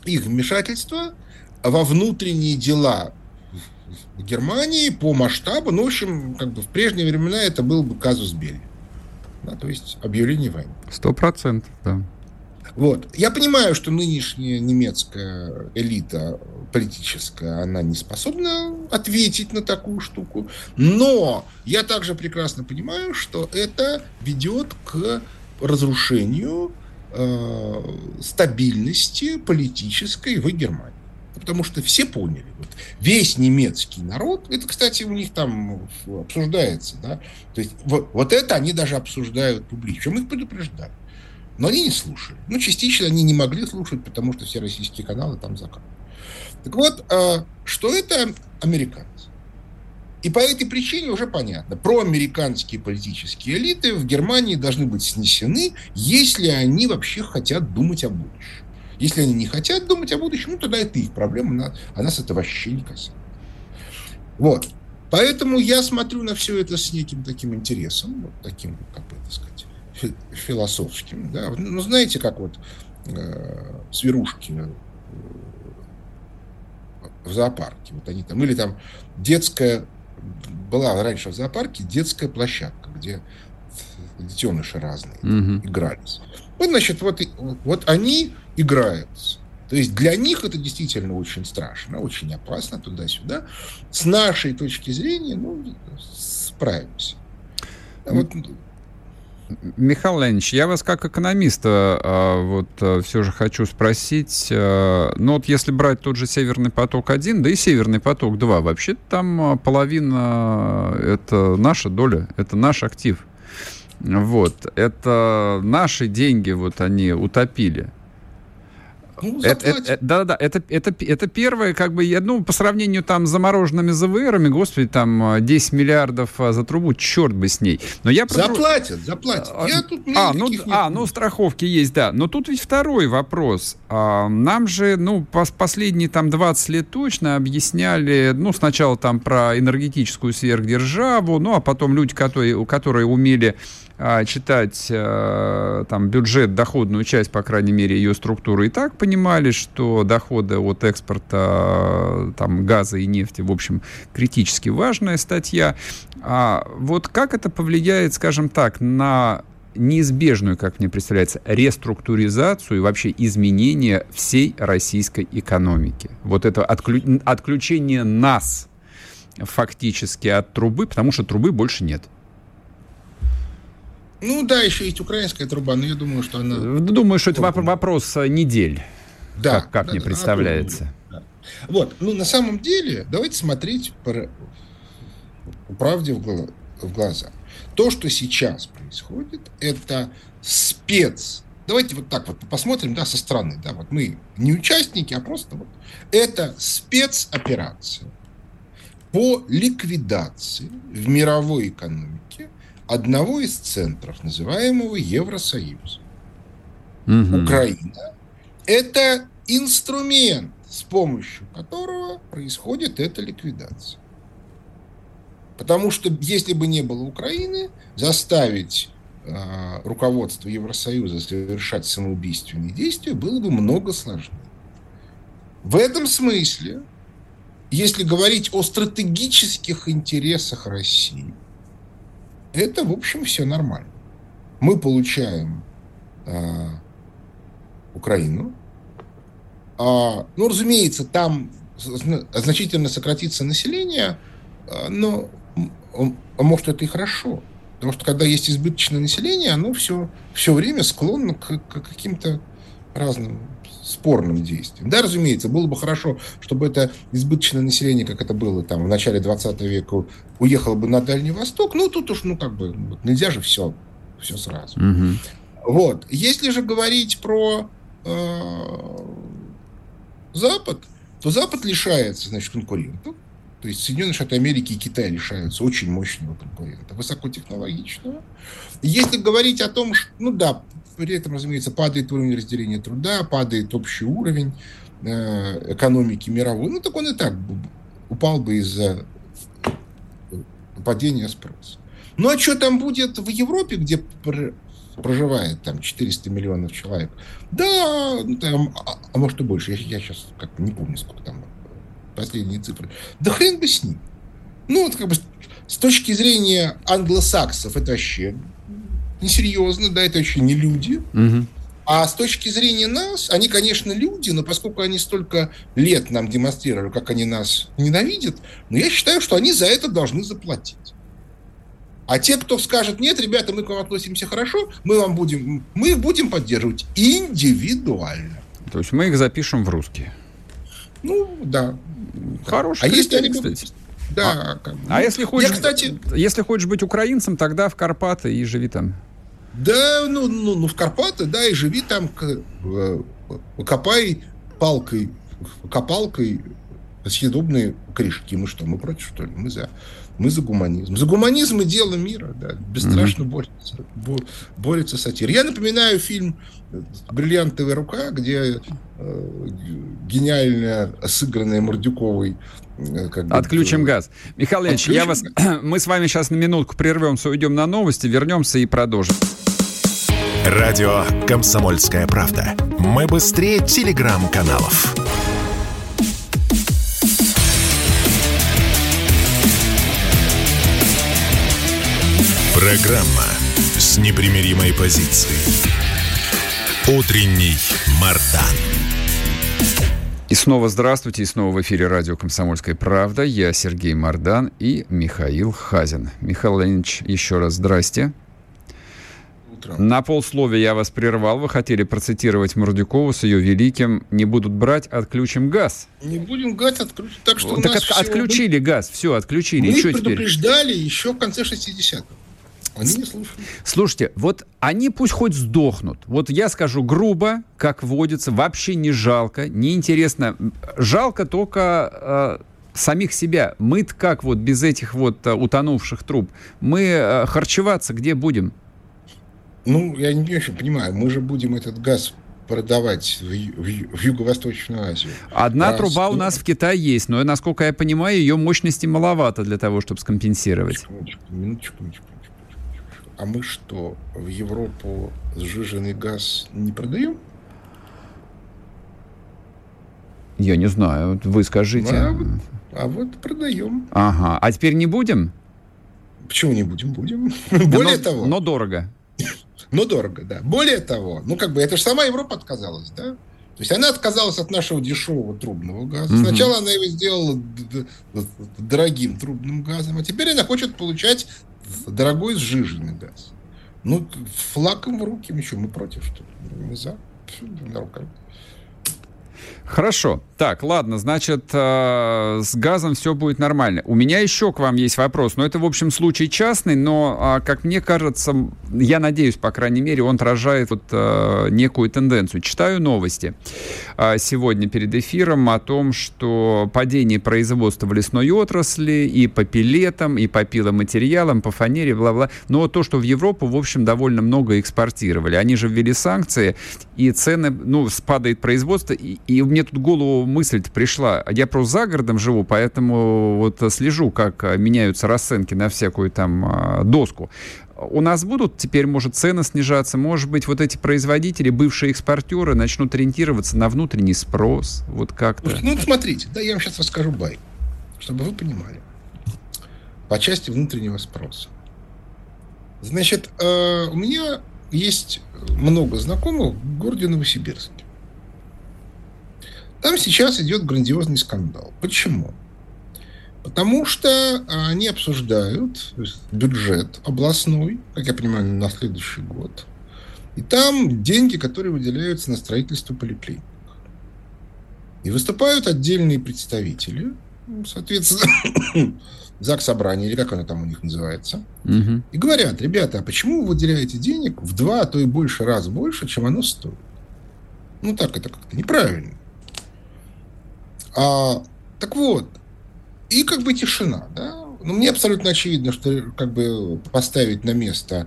Speaker 4: их вмешательство во внутренние дела в Германии по масштабу, ну, в общем, как бы в прежние времена это был бы казус Белли. Да, то есть объявление войны.
Speaker 2: Сто процентов, да.
Speaker 4: Вот. Я понимаю, что нынешняя немецкая элита политическая, она не способна ответить на такую штуку, но я также прекрасно понимаю, что это ведет к разрушению э, стабильности политической в Германии. Потому что все поняли, вот, весь немецкий народ, это, кстати, у них там обсуждается, да, то есть вот, вот это они даже обсуждают публично, мы их предупреждали. Но они не слушали. Ну, частично они не могли слушать, потому что все российские каналы там закрыты. Так вот, а, что это американцы? И по этой причине уже понятно. Проамериканские политические элиты в Германии должны быть снесены, если они вообще хотят думать о будущем. Если они не хотят думать о будущем, ну, тогда это их проблема, а нас это вообще не касается. Вот. Поэтому я смотрю на все это с неким таким интересом, вот таким, как бы это сказать, философским. Да? Ну, знаете, как вот э, Сверушки в зоопарке. Вот они там, или там детская, была раньше в зоопарке детская площадка, где детеныши разные угу. игрались. Вот, значит, вот, вот они играются. То есть для них это действительно очень страшно, очень опасно туда-сюда. С нашей точки зрения, ну, справимся.
Speaker 2: Вот Михаил Леонидович, я вас как экономиста а, вот а, все же хочу спросить, а, ну вот если брать тот же Северный поток-1, да и Северный поток-2, вообще там половина это наша доля, это наш актив. Вот, это наши деньги вот они утопили. Ну, это, это, да, да, это, это, это первое, как бы, ну, по сравнению там с замороженными ЗВРами, господи, там 10 миллиардов за трубу, черт бы с ней. Но я
Speaker 4: заплатят, заплатят. А, я тут
Speaker 2: а, ну, а, ну, страховки есть, да. Но тут ведь второй вопрос. А, нам же, ну, пос последние там 20 лет точно объясняли, ну, сначала там про энергетическую сверхдержаву, ну, а потом люди, которые, которые умели а, читать а, там бюджет, доходную часть, по крайней мере, ее структуры, и так понимали, что доходы от экспорта там, газа и нефти, в общем, критически важная статья. А вот как это повлияет, скажем так, на неизбежную, как мне представляется, реструктуризацию и вообще изменение всей российской экономики. Вот это отклю... отключение нас фактически от трубы, потому что трубы больше нет.
Speaker 4: Ну да, еще есть украинская труба, но я думаю, что она...
Speaker 2: Думаю, что это вопрос э, недель. Да. Как, как да, мне да, представляется. Да.
Speaker 4: Вот, ну на самом деле, давайте смотреть правде в, в глаза. То, что сейчас происходит, это спец. Давайте вот так вот посмотрим, да, со стороны, да, вот мы не участники, а просто вот. Это спецоперация по ликвидации в мировой экономике одного из центров, называемого Евросоюза. Угу. Украина – это инструмент, с помощью которого происходит эта ликвидация. Потому что если бы не было Украины, заставить э, руководство Евросоюза совершать самоубийственные действия было бы много сложнее. В этом смысле, если говорить о стратегических интересах России, это, в общем, все нормально. Мы получаем э, Украину. А, ну, разумеется, там значительно сократится население, а, но а может это и хорошо. Потому что когда есть избыточное население, оно все, все время склонно к, к каким-то разным спорным действиям. Да, разумеется, было бы хорошо, чтобы это избыточное население, как это было там в начале 20 века, уехало бы на Дальний Восток. Ну, тут уж, ну, как бы, нельзя же все, все сразу. Угу. Вот. Если же говорить про э, Запад, то Запад лишается, значит, конкурентов. То есть Соединенные Штаты Америки и Китай лишаются очень мощного конкурента, высокотехнологичного. Если говорить о том, что, ну да, при этом, разумеется, падает уровень разделения труда, падает общий уровень э, экономики мировой. Ну, так он и так упал бы из-за падения спроса. Ну, а что там будет в Европе, где проживает там 400 миллионов человек? Да, ну, там, а, а может и больше. Я, я сейчас как не помню, сколько там последние цифры. Да хрен бы с ним. Ну, вот как бы с точки зрения англосаксов это вообще несерьезно, да, это вообще не люди. Угу. А с точки зрения нас, они, конечно, люди, но поскольку они столько лет нам демонстрировали, как они нас ненавидят, но я считаю, что они за это должны заплатить. А те, кто скажет, нет, ребята, мы к вам относимся хорошо, мы вам будем, мы их будем поддерживать индивидуально.
Speaker 2: То есть мы их запишем в русские.
Speaker 4: Ну, да.
Speaker 2: Хороший. А если они кстати. Да. А, а если хочешь, я, кстати, если хочешь быть украинцем, тогда в Карпаты и живи там.
Speaker 4: Да, ну, ну, ну в Карпаты, да, и живи там, э, копай палкой, копалкой съедобные корешки. Мы что, мы против, что ли? Мы за. Мы за гуманизм. За гуманизм и дело мира, да, бесстрашно mm-hmm. борется, борется сатир. Я напоминаю фильм «Бриллиантовая рука», где э, гениально сыгранная Мордюковой
Speaker 2: э, как бы, Отключим э, газ. Михаил Ильич, я вас... мы с вами сейчас на минутку прервемся, уйдем на новости, вернемся и продолжим.
Speaker 1: Радио «Комсомольская правда». Мы быстрее телеграм-каналов. Программа с непримиримой позицией. Утренний Мардан.
Speaker 2: И снова здравствуйте, и снова в эфире радио «Комсомольская правда». Я Сергей Мардан и Михаил Хазин. Михаил Леонидович, еще раз здрасте. Утром. На полсловия я вас прервал. Вы хотели процитировать Мордюкову с ее великим «Не будут брать, отключим газ».
Speaker 4: Не будем газ отключить.
Speaker 2: Так что так от, отключили был... газ, все, отключили.
Speaker 4: Мы предупреждали теперь? еще в конце 60-х. Они не слушают.
Speaker 2: Слушайте, вот они пусть хоть сдохнут. Вот я скажу грубо, как водится, вообще не жалко, не интересно. Жалко только э, самих себя. мы как вот без этих вот э, утонувших труб? Мы э, харчеваться где будем?
Speaker 4: Ну, я не очень понимаю. Мы же будем этот газ продавать в, в, в Юго-Восточную Азию.
Speaker 2: Одна Раз, труба у нас в Китае есть, но, насколько я понимаю, ее мощности маловато для того, чтобы скомпенсировать. Минуточку, минуточку, минуточку
Speaker 4: а мы что, в Европу сжиженный газ не продаем?
Speaker 2: Я не знаю, вы скажите.
Speaker 4: А вот, а вот продаем.
Speaker 2: Ага, а теперь не будем?
Speaker 4: Почему не будем? Будем. Более
Speaker 2: но,
Speaker 4: того.
Speaker 2: Но дорого.
Speaker 4: Но дорого, да. Более того, ну как бы это же сама Европа отказалась, да? То есть она отказалась от нашего дешевого трубного газа. Угу. Сначала она его сделала дорогим трубным газом, а теперь она хочет получать дорогой сжиженный газ. Ну, флаком в руки, что, мы против, что ли? Мы за. Все, на руках.
Speaker 2: Хорошо. Так, ладно, значит, э, с газом все будет нормально. У меня еще к вам есть вопрос, но это, в общем, случай частный, но, э, как мне кажется, я надеюсь, по крайней мере, он отражает вот э, некую тенденцию. Читаю новости э, сегодня перед эфиром о том, что падение производства в лесной отрасли и по пилетам, и по пиломатериалам, по фанере, бла-бла. Но то, что в Европу, в общем, довольно много экспортировали. Они же ввели санкции, и цены, ну, спадает производство, и, и мне тут голову мысль пришла. Я просто за городом живу, поэтому вот слежу, как меняются расценки на всякую там а, доску. У нас будут теперь, может, цены снижаться, может быть, вот эти производители, бывшие экспортеры, начнут ориентироваться на внутренний спрос, вот как-то.
Speaker 4: Ну, смотрите, да, я вам сейчас расскажу бай, чтобы вы понимали. По части внутреннего спроса. Значит, э, у меня есть много знакомых в городе Новосибирске. Там сейчас идет грандиозный скандал. Почему? Потому что они обсуждают бюджет областной, как я понимаю, на следующий год. И там деньги, которые выделяются на строительство поликлиник. И выступают отдельные представители, соответственно, ЗАГС собрания, или как оно там у них называется, угу. и говорят, ребята, а почему вы выделяете денег в два, а то и больше раз больше, чем оно стоит? Ну так это как-то неправильно. А, так вот, и как бы тишина, да? Ну, мне абсолютно очевидно, что как бы поставить на место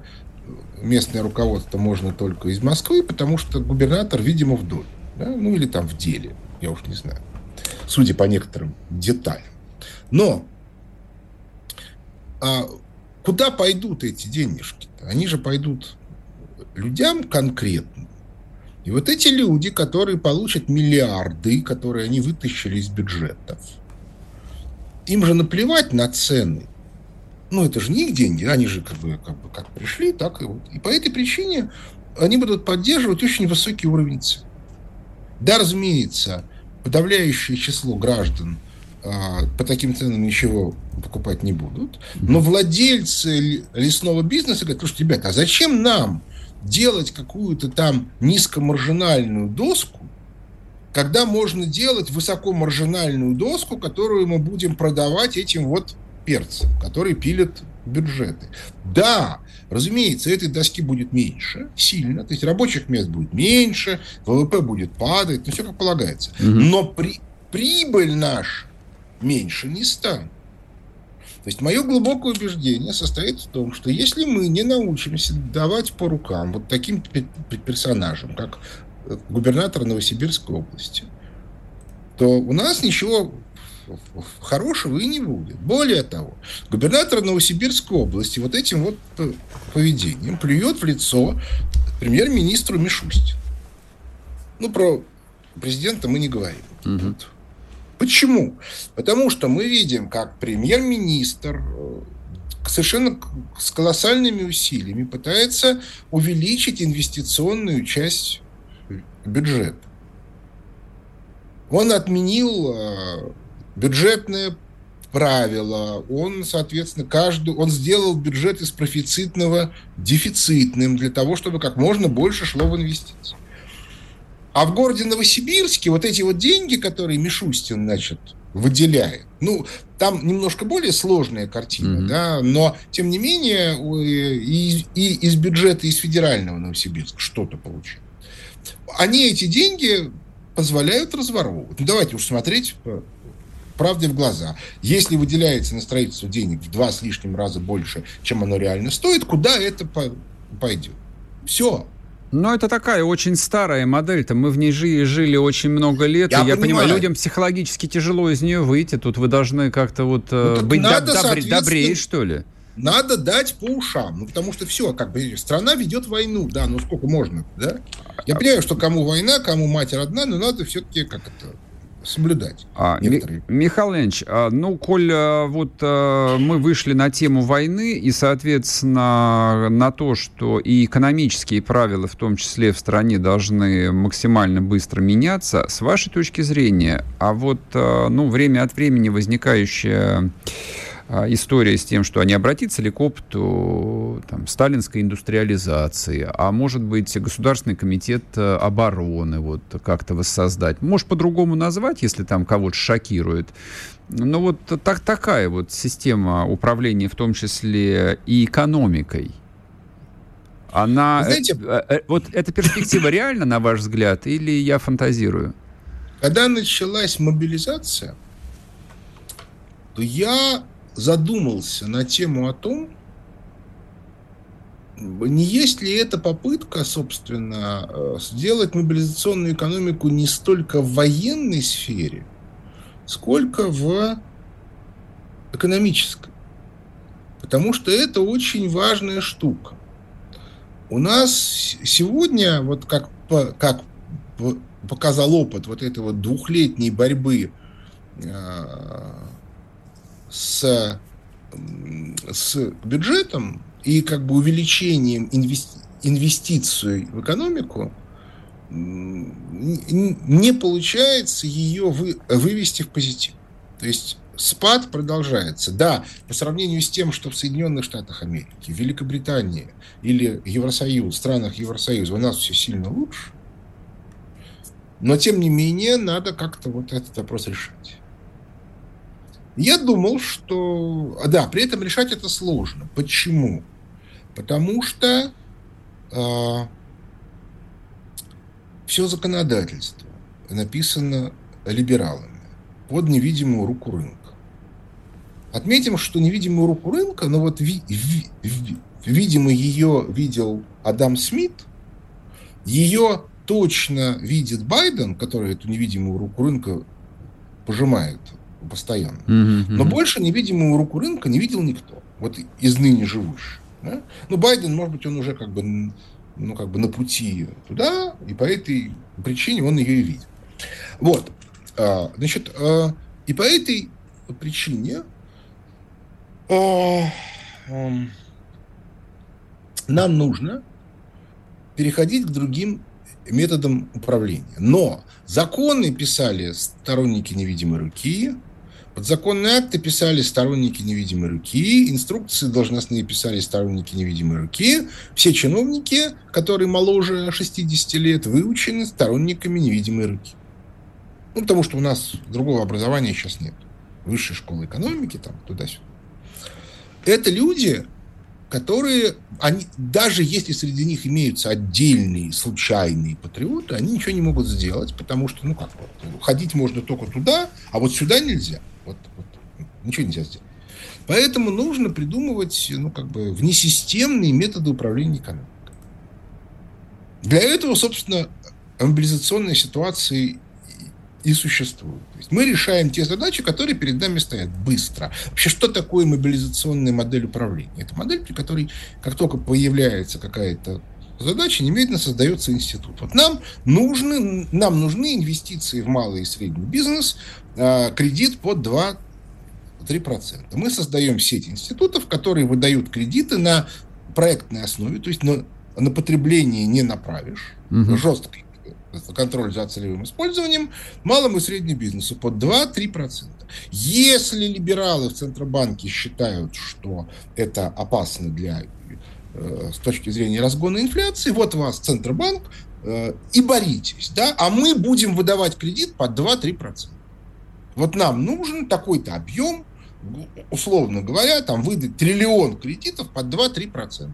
Speaker 4: местное руководство можно только из Москвы, потому что губернатор, видимо, в доле. Да? Ну, или там в деле, я уж не знаю. Судя по некоторым деталям. Но а куда пойдут эти денежки? -то? Они же пойдут людям конкретно. И вот эти люди, которые получат миллиарды, которые они вытащили из бюджетов, им же наплевать на цены. Ну, это же не их деньги, они же как бы, как бы как пришли, так и вот. И по этой причине они будут поддерживать очень высокий уровень цен. Да, разумеется, подавляющее число граждан а, по таким ценам ничего покупать не будут. Но владельцы лесного бизнеса говорят, слушайте, ребята, а зачем нам делать какую-то там низкомаржинальную доску, когда можно делать высокомаржинальную доску, которую мы будем продавать этим вот перцам, которые пилят бюджеты. Да, разумеется, этой доски будет меньше, сильно, то есть рабочих мест будет меньше, ВВП будет падать, ну все как полагается. Угу. Но при, прибыль наша меньше не станет. То есть мое глубокое убеждение состоит в том, что если мы не научимся давать по рукам вот таким персонажам, как э, губернатор Новосибирской области, то у нас ничего хорошего и не будет. Более того, губернатор Новосибирской области вот этим вот поведением плюет в лицо премьер-министру Мишустину. Ну, про президента мы не говорим. Угу. Почему? Потому что мы видим, как премьер-министр э, совершенно с колоссальными усилиями пытается увеличить инвестиционную часть бюджета. Он отменил э, бюджетное правило, он, соответственно, каждый, он сделал бюджет из профицитного дефицитным для того, чтобы как можно больше шло в инвестиции. А в городе Новосибирске вот эти вот деньги, которые Мишустин, значит, выделяет, ну, там немножко более сложная картина, mm-hmm. да, но, тем не менее, и, и из бюджета, из федерального Новосибирска что-то получают. Они эти деньги позволяют разворовывать. Ну, давайте уж смотреть правде в глаза. Если выделяется на строительство денег в два с лишним раза больше, чем оно реально стоит, куда это пойдет? Все.
Speaker 2: Но это такая очень старая модель-то. Мы в ней жили, жили очень много лет. Я, и я понимаю. людям психологически тяжело из нее выйти. Тут вы должны как-то вот э, ну, быть надо, добре, добрее, что ли?
Speaker 4: Надо дать по ушам. Ну, потому что все, как бы страна ведет войну. Да, ну сколько можно, да? Я понимаю, что кому война, кому мать родна, но надо все-таки как это соблюдать.
Speaker 2: А, некоторые. Михаил Ильич, а, ну, коль а, вот а, мы вышли на тему войны и, соответственно, на то, что и экономические правила, в том числе в стране, должны максимально быстро меняться, с вашей точки зрения, а вот, ну, время от времени возникающая история с тем, что они обратятся ли к опыту там, сталинской индустриализации, а может быть Государственный комитет э, обороны вот как-то воссоздать. Может по-другому назвать, если там кого-то шокирует. Но вот так, такая вот система управления, в том числе и экономикой, она... Знаете, э, э, вот эта перспектива реальна, на ваш взгляд, или я фантазирую?
Speaker 4: Когда началась мобилизация, то я задумался на тему о том, не есть ли это попытка, собственно, э, сделать мобилизационную экономику не столько в военной сфере, сколько в экономической. Потому что это очень важная штука. У нас сегодня, вот как, как показал опыт вот этой вот двухлетней борьбы э, с, с бюджетом и как бы увеличением инвести, инвестиций в экономику, не получается ее вы, вывести в позитив. То есть спад продолжается. Да, по сравнению с тем, что в Соединенных Штатах Америки, Великобритании или Евросоюз, в странах Евросоюза у нас все сильно лучше, но тем не менее надо как-то вот этот вопрос решать. Я думал, что... Да, при этом решать это сложно. Почему? Потому что э, все законодательство написано либералами под невидимую руку рынка. Отметим, что невидимую руку рынка, но вот ви, ви, ви, видимо ее видел Адам Смит, ее точно видит Байден, который эту невидимую руку рынка пожимает постоянно. Mm-hmm. Но больше невидимую руку рынка не видел никто. Вот из ныне живущих. Да? Ну, Байден, может быть, он уже как бы, ну, как бы на пути туда, и по этой причине он ее и видит. Вот. А, значит, а, и по этой причине а, нам нужно переходить к другим методам управления. Но законы писали сторонники невидимой руки, Подзаконные акты писали сторонники невидимой руки, инструкции должностные писали сторонники невидимой руки. Все чиновники, которые моложе 60 лет, выучены сторонниками невидимой руки. Ну, потому что у нас другого образования сейчас нет. Высшей школы экономики, там, туда-сюда. Это люди, которые, они, даже если среди них имеются отдельные случайные патриоты, они ничего не могут сделать, потому что, ну как, ходить можно только туда, а вот сюда нельзя. Вот, вот ничего нельзя сделать. Поэтому нужно придумывать ну, как бы внесистемные методы управления экономикой. Для этого, собственно, мобилизационная ситуация и существует. То есть мы решаем те задачи, которые перед нами стоят быстро. Вообще, что такое мобилизационная модель управления? Это модель, при которой, как только появляется какая-то задача, немедленно создается институт. Вот нам нужны, нам нужны инвестиции в малый и средний бизнес, а, кредит под 2 3%. Мы создаем сеть институтов, которые выдают кредиты на проектной основе, то есть на, на потребление не направишь, угу. жесткий контроль за целевым использованием малому и среднему бизнесу под 2-3%. Если либералы в Центробанке считают, что это опасно для с точки зрения разгона инфляции, вот вас Центробанк, э, и боритесь, да, а мы будем выдавать кредит под 2-3%. Вот нам нужен такой-то объем, условно говоря, там выдать триллион кредитов под 2-3%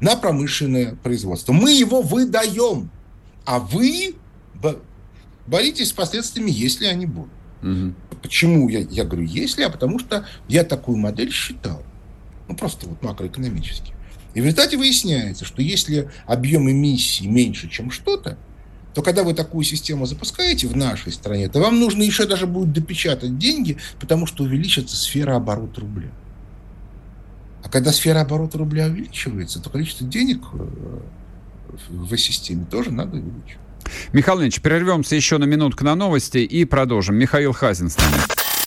Speaker 4: на промышленное производство. Мы его выдаем, а вы боритесь с последствиями, если они будут. Угу. Почему я, я говорю если, а потому что я такую модель считал. Ну, просто вот макроэкономически. И в результате выясняется, что если объем эмиссии меньше, чем что-то, то когда вы такую систему запускаете в нашей стране, то вам нужно еще даже будет допечатать деньги, потому что увеличится сфера оборота рубля. А когда сфера оборота рубля увеличивается, то количество денег э, в системе тоже надо увеличивать.
Speaker 2: Михаил Ильич, прервемся еще на минутку на новости и продолжим. Михаил Хазин с нами.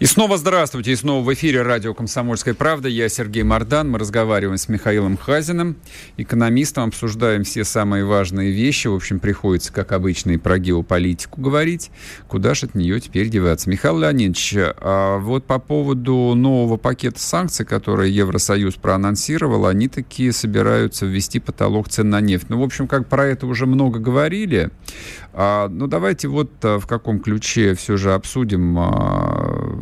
Speaker 2: И снова здравствуйте, и снова в эфире радио «Комсомольская правда». Я Сергей Мордан. Мы разговариваем с Михаилом Хазиным, экономистом, обсуждаем все самые важные вещи. В общем, приходится, как обычно, и про геополитику говорить. Куда же от нее теперь деваться? Михаил Леонидович, а вот по поводу нового пакета санкций, который Евросоюз проанонсировал, они такие собираются ввести потолок цен на нефть. Ну, в общем, как про это уже много говорили, ну, давайте вот а, в каком ключе все же обсудим а,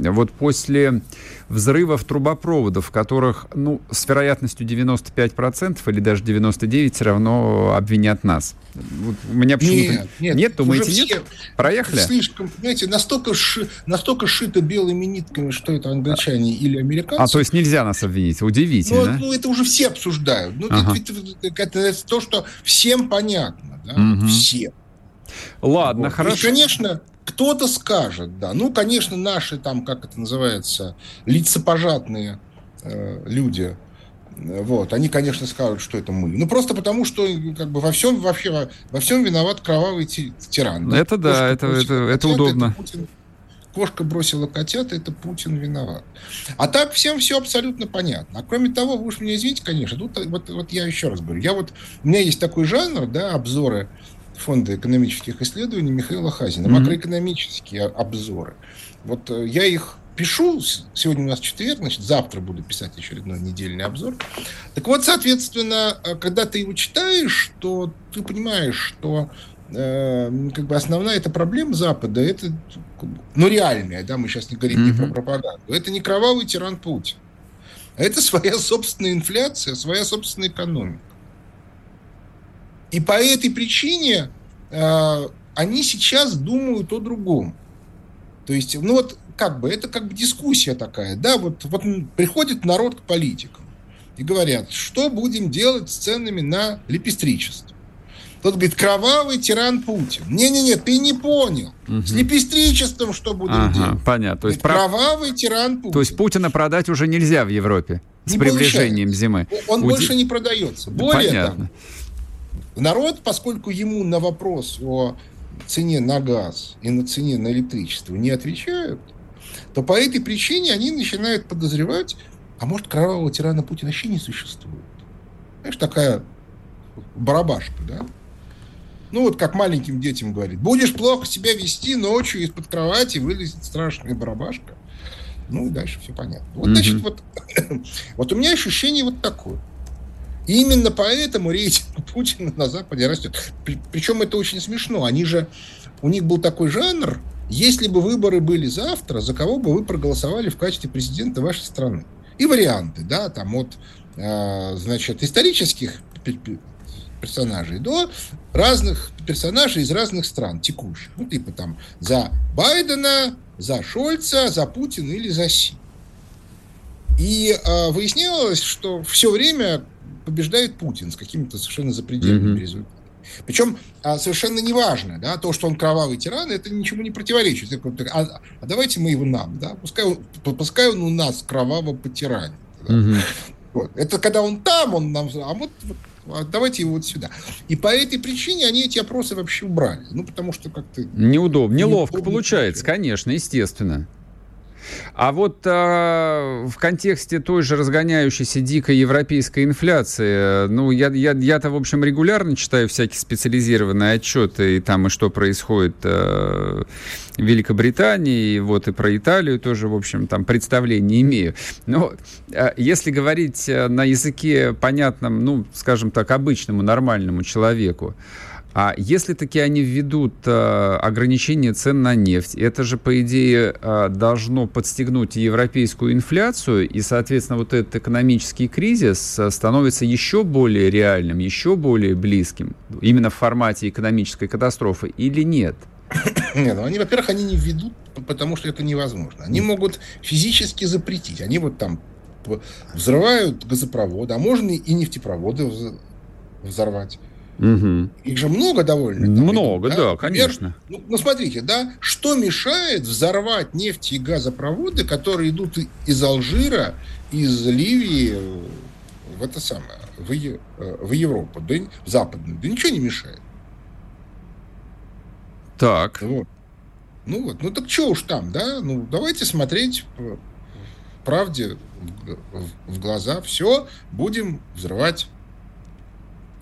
Speaker 2: вот после взрывов трубопроводов, в которых, ну, с вероятностью 95% или даже 99% все равно обвинят нас. Вот у меня почему-то... Нет, нет, нет думаете, все, нет? Проехали?
Speaker 4: Слишком, знаете, настолько, ши, настолько шито белыми нитками, что это англичане а, или американцы.
Speaker 2: А, то есть нельзя нас обвинить, удивительно.
Speaker 4: Ну, ну это уже все обсуждают. Ну, ага. это, это, это, это то, что всем понятно, да, угу. всем.
Speaker 2: Ладно, вот. хорошо. И,
Speaker 4: конечно, кто-то скажет, да. Ну, конечно, наши там, как это называется, лицепожатные э, люди, вот, они, конечно, скажут, что это мы. Ну, просто потому, что как бы во всем, вообще, во всем виноват кровавый тиран.
Speaker 2: Да? Это да, это, это, это удобно. Это Путин,
Speaker 4: кошка бросила котят, это Путин виноват. А так всем все абсолютно понятно. А кроме того, вы уж меня извините, конечно, тут вот, вот я еще раз говорю, я вот, у меня есть такой жанр, да, обзоры Фонда экономических исследований Михаила Хазина. Mm-hmm. Макроэкономические обзоры. Вот э, я их пишу, сегодня у нас четверг, значит, завтра буду писать очередной недельный обзор. Так вот, соответственно, э, когда ты его читаешь, то ты понимаешь, что э, как бы основная эта проблема Запада, это, ну, реальная, да, мы сейчас не говорим mm-hmm. не про пропаганду, это не кровавый тиран Путин, а это своя собственная инфляция, своя собственная экономика. И по этой причине э, они сейчас думают о другом. То есть, ну вот как бы, это как бы дискуссия такая, да, вот, вот приходит народ к политикам и говорят, что будем делать с ценами на лепестричество. Тот говорит, кровавый тиран Путин. Не-не-не, ты не понял. Угу. С лепестричеством что будем ага, делать?
Speaker 2: Понятно.
Speaker 4: То есть, кровавый прав... тиран Путин.
Speaker 2: То есть Путина продать уже нельзя в Европе не с приближением получается. зимы.
Speaker 4: Он Уди... больше не продается. Более Понятно. того, Народ, поскольку ему на вопрос о цене на газ и на цене на электричество не отвечают, то по этой причине они начинают подозревать, а может, кровавого тирана Путина вообще не существует. Знаешь, такая барабашка, да? Ну, вот как маленьким детям говорит, будешь плохо себя вести, ночью из-под кровати вылезет страшная барабашка. Ну, и дальше все понятно. Вот, mm-hmm. значит, вот, вот у меня ощущение вот такое. Именно поэтому рейтинг Путина на Западе растет. Причем это очень смешно. Они же, у них был такой жанр, если бы выборы были завтра, за кого бы вы проголосовали в качестве президента вашей страны? И варианты, да, там от, э, значит, исторических персонажей до разных персонажей из разных стран текущих. Ну, типа там за Байдена, за Шольца, за Путина или за Си. И э, выяснялось, что все время побеждает Путин с какими-то совершенно запредельными mm-hmm. результатами. Причем а, совершенно неважно, да, то, что он кровавый тиран, это ничему не противоречит. А, а давайте мы его нам, да, пускай он, пускай он у нас кроваво потиранит. Да. Угу. Вот. Это когда он там, он нам, а вот, вот а давайте его вот сюда. И по этой причине они эти опросы вообще убрали. Ну, потому что как-то...
Speaker 2: Неудобно, неловко получается, конечно, естественно. А вот а, в контексте той же разгоняющейся дикой европейской инфляции, ну, я, я, я-то, в общем, регулярно читаю всякие специализированные отчеты, и там и что происходит а, в Великобритании, и вот и про Италию тоже, в общем, там представление имею. Но а, если говорить на языке понятном, ну, скажем так, обычному, нормальному человеку, а если таки они введут э, ограничение цен на нефть, это же, по идее, э, должно подстегнуть европейскую инфляцию, и, соответственно, вот этот экономический кризис э, становится еще более реальным, еще более близким, именно в формате экономической катастрофы, или нет?
Speaker 4: Нет, ну они, во-первых, они не введут, потому что это невозможно. Они могут физически запретить. Они вот там взрывают газопроводы, а можно и нефтепроводы взорвать. Угу. Их же много довольно.
Speaker 2: Много, да, да конечно.
Speaker 4: Ну, ну, смотрите, да, что мешает взорвать нефть и газопроводы, которые идут из Алжира, из Ливии в это самое, в, э, в Европу, да, в западную? Да ничего не мешает.
Speaker 2: Так.
Speaker 4: Вот. Ну вот, ну так что уж там, да? Ну давайте смотреть правде в глаза. Все, будем взрывать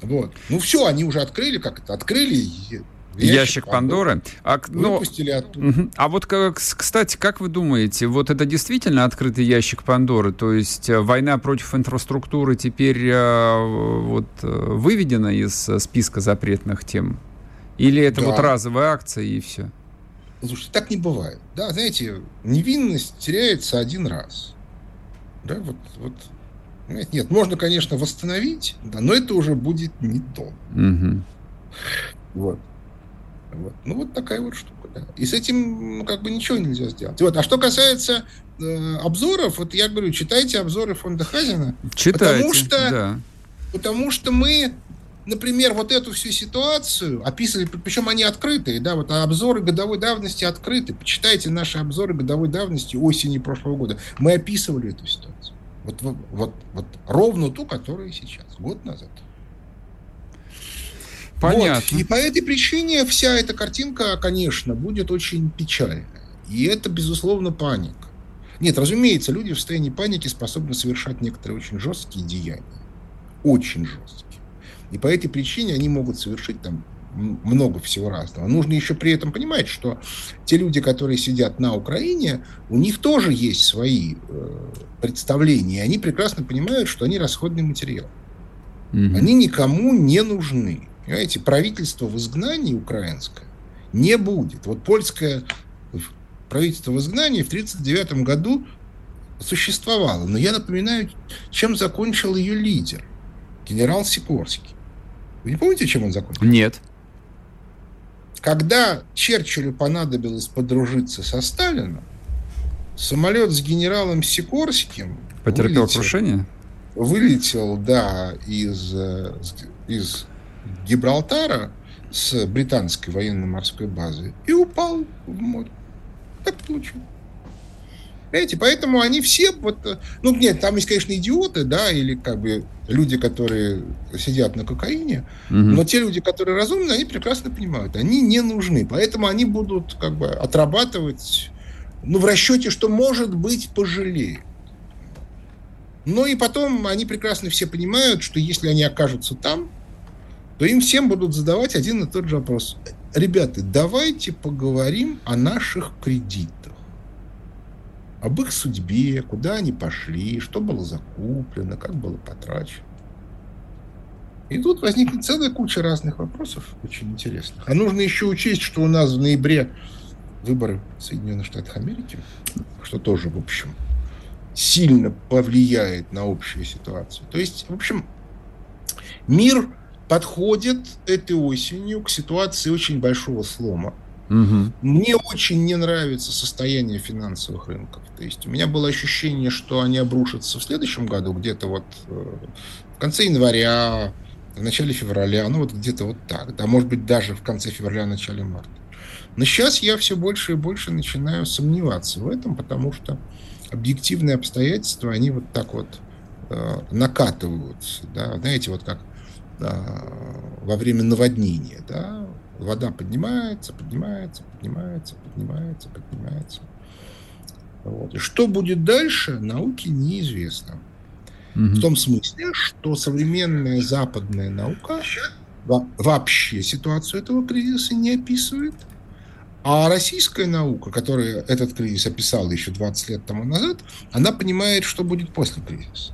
Speaker 4: вот. Ну все, они уже открыли, как это, открыли
Speaker 2: ящик, ящик Пандоры. Пандоры. А,
Speaker 4: ну, Выпустили оттуда. Угу.
Speaker 2: А вот, кстати, как вы думаете, вот это действительно открытый ящик Пандоры? То есть э, война против инфраструктуры теперь э, вот, э, выведена из списка запретных тем? Или это да. вот разовая акция и все?
Speaker 4: Слушайте, так не бывает. Да, знаете, невинность теряется один раз. Да, вот, вот нет, нет, можно, конечно, восстановить, да, но это уже будет не то. Угу. Вот. Вот. Ну, вот такая вот штука. Да. И с этим ну, как бы ничего нельзя сделать. Вот. А что касается э, обзоров, вот я говорю, читайте обзоры фонда Хазина.
Speaker 2: Читайте,
Speaker 4: потому что, да. потому что мы, например, вот эту всю ситуацию описывали, причем они открытые, да, вот обзоры годовой давности открыты. Почитайте наши обзоры годовой давности осени прошлого года. Мы описывали эту ситуацию. Вот, вот, вот ровно ту, которая сейчас, год назад.
Speaker 2: Понятно.
Speaker 4: Вот. И по этой причине вся эта картинка, конечно, будет очень печальная. И это, безусловно, паника. Нет, разумеется, люди в состоянии паники способны совершать некоторые очень жесткие деяния. Очень жесткие. И по этой причине они могут совершить там много всего разного. Нужно еще при этом понимать, что те люди, которые сидят на Украине, у них тоже есть свои э, представления, и они прекрасно понимают, что они расходный материал. Угу. Они никому не нужны. Понимаете, правительство в изгнании украинское не будет. Вот польское правительство в изгнании в 1939 году существовало. Но я напоминаю, чем закончил ее лидер, генерал Сикорский. Вы не помните, чем он закончил?
Speaker 2: Нет.
Speaker 4: Когда Черчиллю понадобилось подружиться со Сталином, самолет с генералом Сикорским
Speaker 2: потерпел вылетел, крушение?
Speaker 4: Вылетел, да, из, из Гибралтара с британской военно-морской базы и упал в море. Так получилось. Понимаете, поэтому они все вот, ну нет, там есть, конечно, идиоты, да, или как бы люди, которые сидят на кокаине, угу. но те люди, которые разумны, они прекрасно понимают, они не нужны, поэтому они будут как бы отрабатывать, ну в расчете, что может быть пожалеют. Но и потом они прекрасно все понимают, что если они окажутся там, то им всем будут задавать один и тот же вопрос. Ребята, давайте поговорим о наших кредитах об их судьбе, куда они пошли, что было закуплено, как было потрачено. И тут возникнет целая куча разных вопросов, очень интересных. А нужно еще учесть, что у нас в ноябре выборы в Соединенных Штатах Америки, что тоже, в общем, сильно повлияет на общую ситуацию. То есть, в общем, мир подходит этой осенью к ситуации очень большого слома. Угу. Мне очень не нравится состояние финансовых рынков. То есть у меня было ощущение, что они обрушатся в следующем году, где-то вот э, в конце января, в начале февраля, ну вот где-то вот так. Да, может быть, даже в конце февраля, начале марта. Но сейчас я все больше и больше начинаю сомневаться в этом, потому что объективные обстоятельства, они вот так вот э, накатываются. Да? Знаете, вот как да, во время наводнения. Да? Вода поднимается, поднимается, поднимается, поднимается, поднимается. Вот. И что будет дальше, науке неизвестно. Угу. В том смысле, что современная западная наука вообще ситуацию этого кризиса не описывает – а российская наука, которая этот кризис описала еще 20 лет тому назад, она понимает, что будет после кризиса.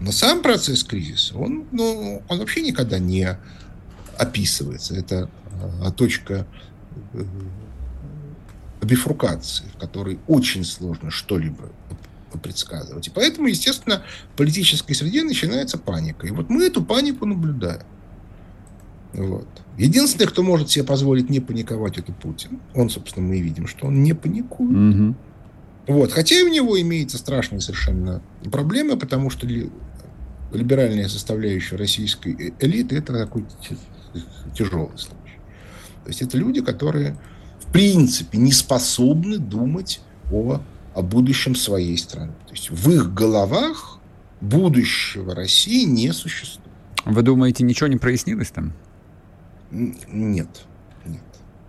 Speaker 4: Но сам процесс кризиса, он, ну, он вообще никогда не описывается. Это а, точка э, бифрукации, в которой очень сложно что-либо предсказывать. И поэтому, естественно, в политической среде начинается паника. И вот мы эту панику наблюдаем. Вот. Единственный, кто может себе позволить не паниковать, это Путин. Он, собственно, мы видим, что он не паникует. Угу. Вот. Хотя и у него имеется страшные совершенно проблемы, потому что либеральная составляющая российской э, элиты – это такой тяжелый случай. То есть это люди, которые в принципе не способны думать о, о будущем своей страны. То есть в их головах будущего России не существует.
Speaker 2: Вы думаете, ничего не прояснилось там?
Speaker 4: Нет.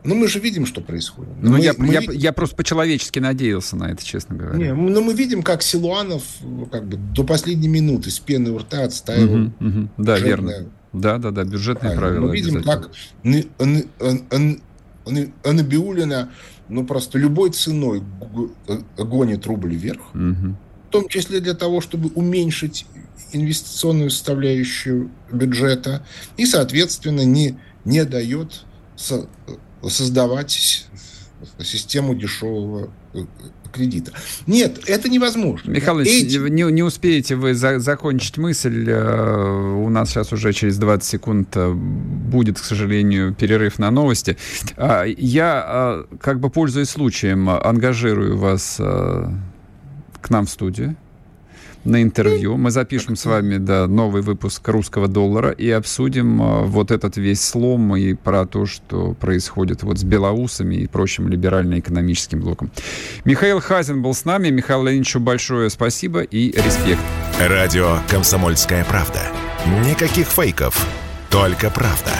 Speaker 4: Ну, мы же видим, что происходит.
Speaker 2: Ну,
Speaker 4: мы,
Speaker 2: я, мы я, я просто по-человечески надеялся на это, честно говоря.
Speaker 4: Не, но мы видим, как Силуанов как бы до последней минуты с пены у рта отстаивал. Угу,
Speaker 2: угу. Да, верно. Да, да, да, бюджетные правила.
Speaker 4: Мы видим, как Анабиулина ну, просто любой ценой гонит рубль вверх. Угу. В том числе для того, чтобы уменьшить инвестиционную составляющую бюджета и, соответственно, не не дает создавать систему дешевого э, кредита. Нет, это невозможно.
Speaker 2: Михаил Эти... не, не успеете вы за, закончить мысль. Э, у нас сейчас уже через 20 секунд э, будет, к сожалению, перерыв на новости. А, я, как бы пользуясь случаем, ангажирую вас к нам в студию на интервью. Мы запишем с вами да, новый выпуск «Русского доллара» и обсудим а, вот этот весь слом и про то, что происходит вот с белоусами и прочим либерально-экономическим блоком. Михаил Хазин был с нами. Михаил Леонидовичу большое спасибо и респект.
Speaker 1: Радио «Комсомольская правда». Никаких фейков, только правда.